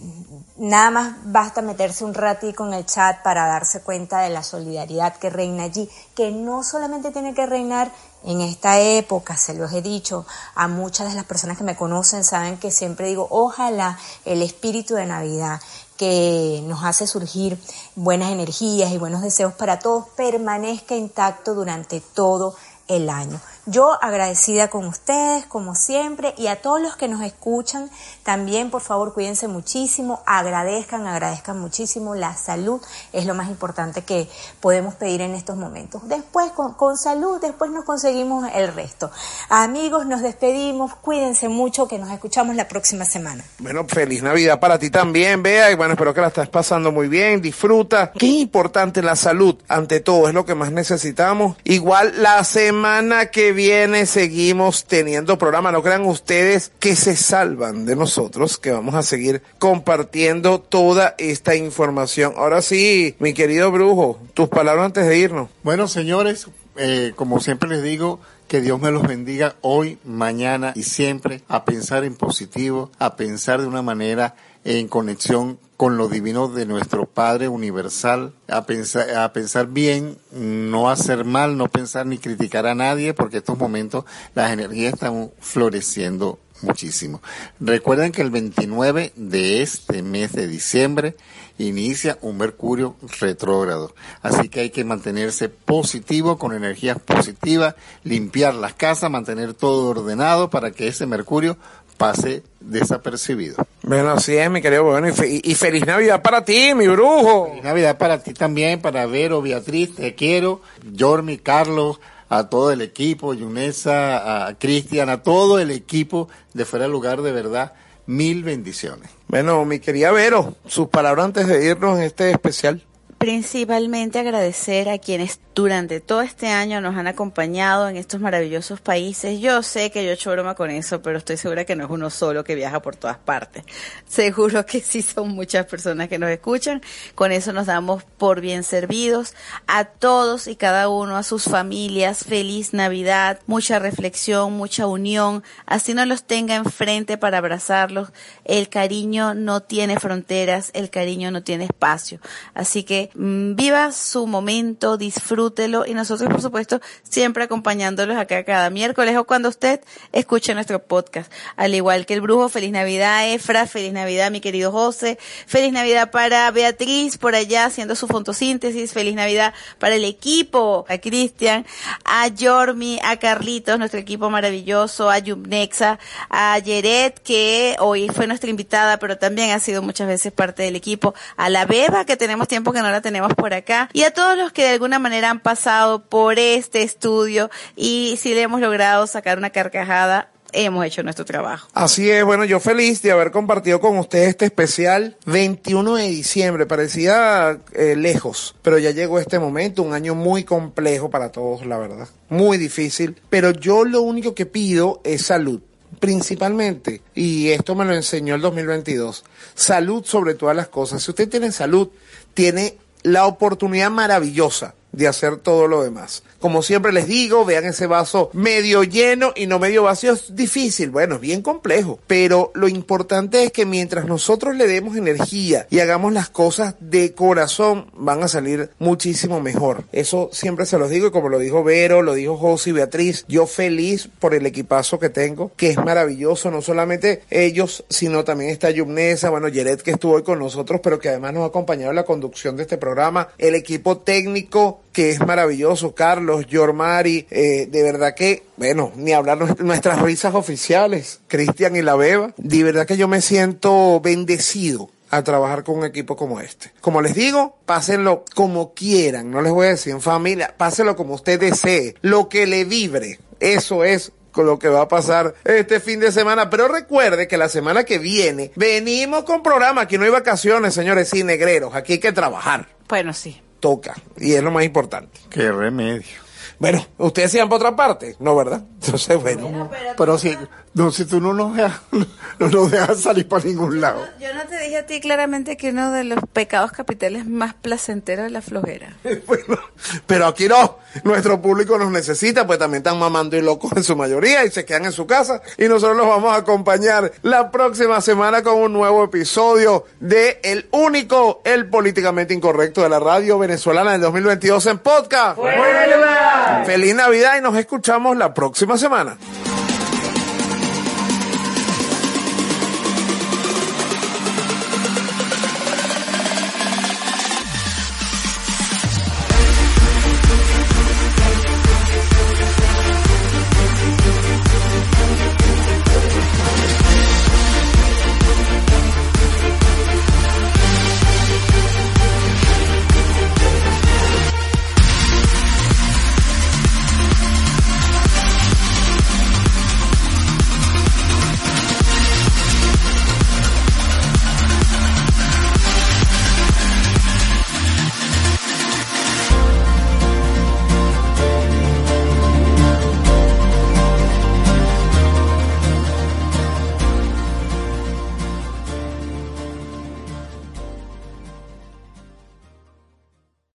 Nada más basta meterse un ratico en el chat para darse cuenta de la solidaridad que reina allí, que no solamente tiene que reinar en esta época, se los he dicho a muchas de las personas que me conocen, saben que siempre digo, ojalá el espíritu de Navidad que nos hace surgir buenas energías y buenos deseos para todos permanezca intacto durante todo el año. Yo agradecida con ustedes, como siempre, y a todos los que nos escuchan, también por favor cuídense muchísimo, agradezcan, agradezcan muchísimo. La salud es lo más importante que podemos pedir en estos momentos. Después, con, con salud, después nos conseguimos el resto. Amigos, nos despedimos, cuídense mucho, que nos escuchamos la próxima semana. Bueno, feliz Navidad para ti también, Bea, y bueno, espero que la estés pasando muy bien, disfruta. Qué importante la salud, ante todo, es lo que más necesitamos. Igual la semana que viene seguimos teniendo programa, no crean ustedes que se salvan de nosotros, que vamos a seguir compartiendo toda esta información. Ahora sí, mi querido brujo, tus palabras antes de irnos. Bueno, señores, eh, como siempre les digo, que Dios me los bendiga hoy, mañana y siempre a pensar en positivo, a pensar de una manera en conexión con lo divino de nuestro Padre universal, a pensar, a pensar bien, no hacer mal, no pensar ni criticar a nadie, porque en estos momentos las energías están floreciendo muchísimo. Recuerden que el 29 de este mes de diciembre inicia un Mercurio retrógrado. Así que hay que mantenerse positivo, con energías positivas, limpiar las casas, mantener todo ordenado para que ese Mercurio pase desapercibido. Bueno, así es, mi querido bueno, y, fe- y feliz Navidad para ti, mi brujo. Feliz Navidad para ti también, para Vero, Beatriz, te quiero, Jormi, Carlos, a todo el equipo, Yunesa, a Cristian, a todo el equipo de Fuera de Lugar, de verdad, mil bendiciones. Bueno, mi querida Vero, sus palabras antes de irnos en este especial. Principalmente agradecer a quienes durante todo este año nos han acompañado en estos maravillosos países. Yo sé que yo he hecho broma con eso, pero estoy segura que no es uno solo que viaja por todas partes. Seguro que sí son muchas personas que nos escuchan. Con eso nos damos por bien servidos. A todos y cada uno, a sus familias, feliz Navidad, mucha reflexión, mucha unión. Así no los tenga enfrente para abrazarlos. El cariño no tiene fronteras, el cariño no tiene espacio. Así que viva su momento, disfrútelo y nosotros, por supuesto, siempre acompañándolos acá cada miércoles o cuando usted escuche nuestro podcast. Al igual que el brujo, feliz Navidad, Efra, feliz Navidad, mi querido José, feliz Navidad para Beatriz por allá haciendo su fotosíntesis, feliz Navidad para el equipo, a Cristian, a Jormi, a Carlitos, nuestro equipo maravilloso, a Yumnexa, a Yeret, que hoy fue nuestra invitada, pero también ha sido muchas veces parte del equipo, a la Beba, que tenemos tiempo que no la tenemos por acá, y a todos los que de alguna manera han pasado por este estudio y si le hemos logrado sacar una carcajada, hemos hecho nuestro trabajo. Así es, bueno, yo feliz de haber compartido con ustedes este especial 21 de diciembre. Parecía eh, lejos, pero ya llegó este momento, un año muy complejo para todos, la verdad. Muy difícil, pero yo lo único que pido es salud. principalmente, y esto me lo enseñó el 2022, salud sobre todas las cosas. Si usted tiene salud, tiene la oportunidad maravillosa de hacer todo lo demás. Como siempre les digo, vean ese vaso medio lleno y no medio vacío. Es difícil, bueno, es bien complejo. Pero lo importante es que mientras nosotros le demos energía y hagamos las cosas de corazón, van a salir muchísimo mejor. Eso siempre se los digo y como lo dijo Vero, lo dijo José y Beatriz, yo feliz por el equipazo que tengo, que es maravilloso. No solamente ellos, sino también está Yumnesa, bueno, Yeret que estuvo hoy con nosotros, pero que además nos ha acompañado en la conducción de este programa. El equipo técnico que es maravilloso, Carlos, Yormari, eh, de verdad que, bueno, ni hablar nu- nuestras risas oficiales, Cristian y la Beba, de verdad que yo me siento bendecido a trabajar con un equipo como este. Como les digo, pásenlo como quieran, no les voy a decir en familia, pásenlo como usted desee, lo que le vibre, eso es con lo que va a pasar este fin de semana. Pero recuerde que la semana que viene venimos con programa. Aquí no hay vacaciones, señores, sin negreros. Aquí hay que trabajar. Bueno, sí. Toca. Y es lo más importante. Qué remedio. Bueno, ustedes se van para otra parte, ¿no, verdad? Entonces, bueno. Pero si, no, si tú no nos dejas, no nos dejas salir para ningún lado. Yo no te dije a ti claramente que uno de los pecados capitales más placenteros es la flojera. Bueno, pero aquí no. Nuestro público nos necesita, pues también están mamando y locos en su mayoría y se quedan en su casa. Y nosotros los vamos a acompañar la próxima semana con un nuevo episodio de El único, el políticamente incorrecto de la radio venezolana del 2022 en podcast. Feliz Navidad y nos escuchamos la próxima semana.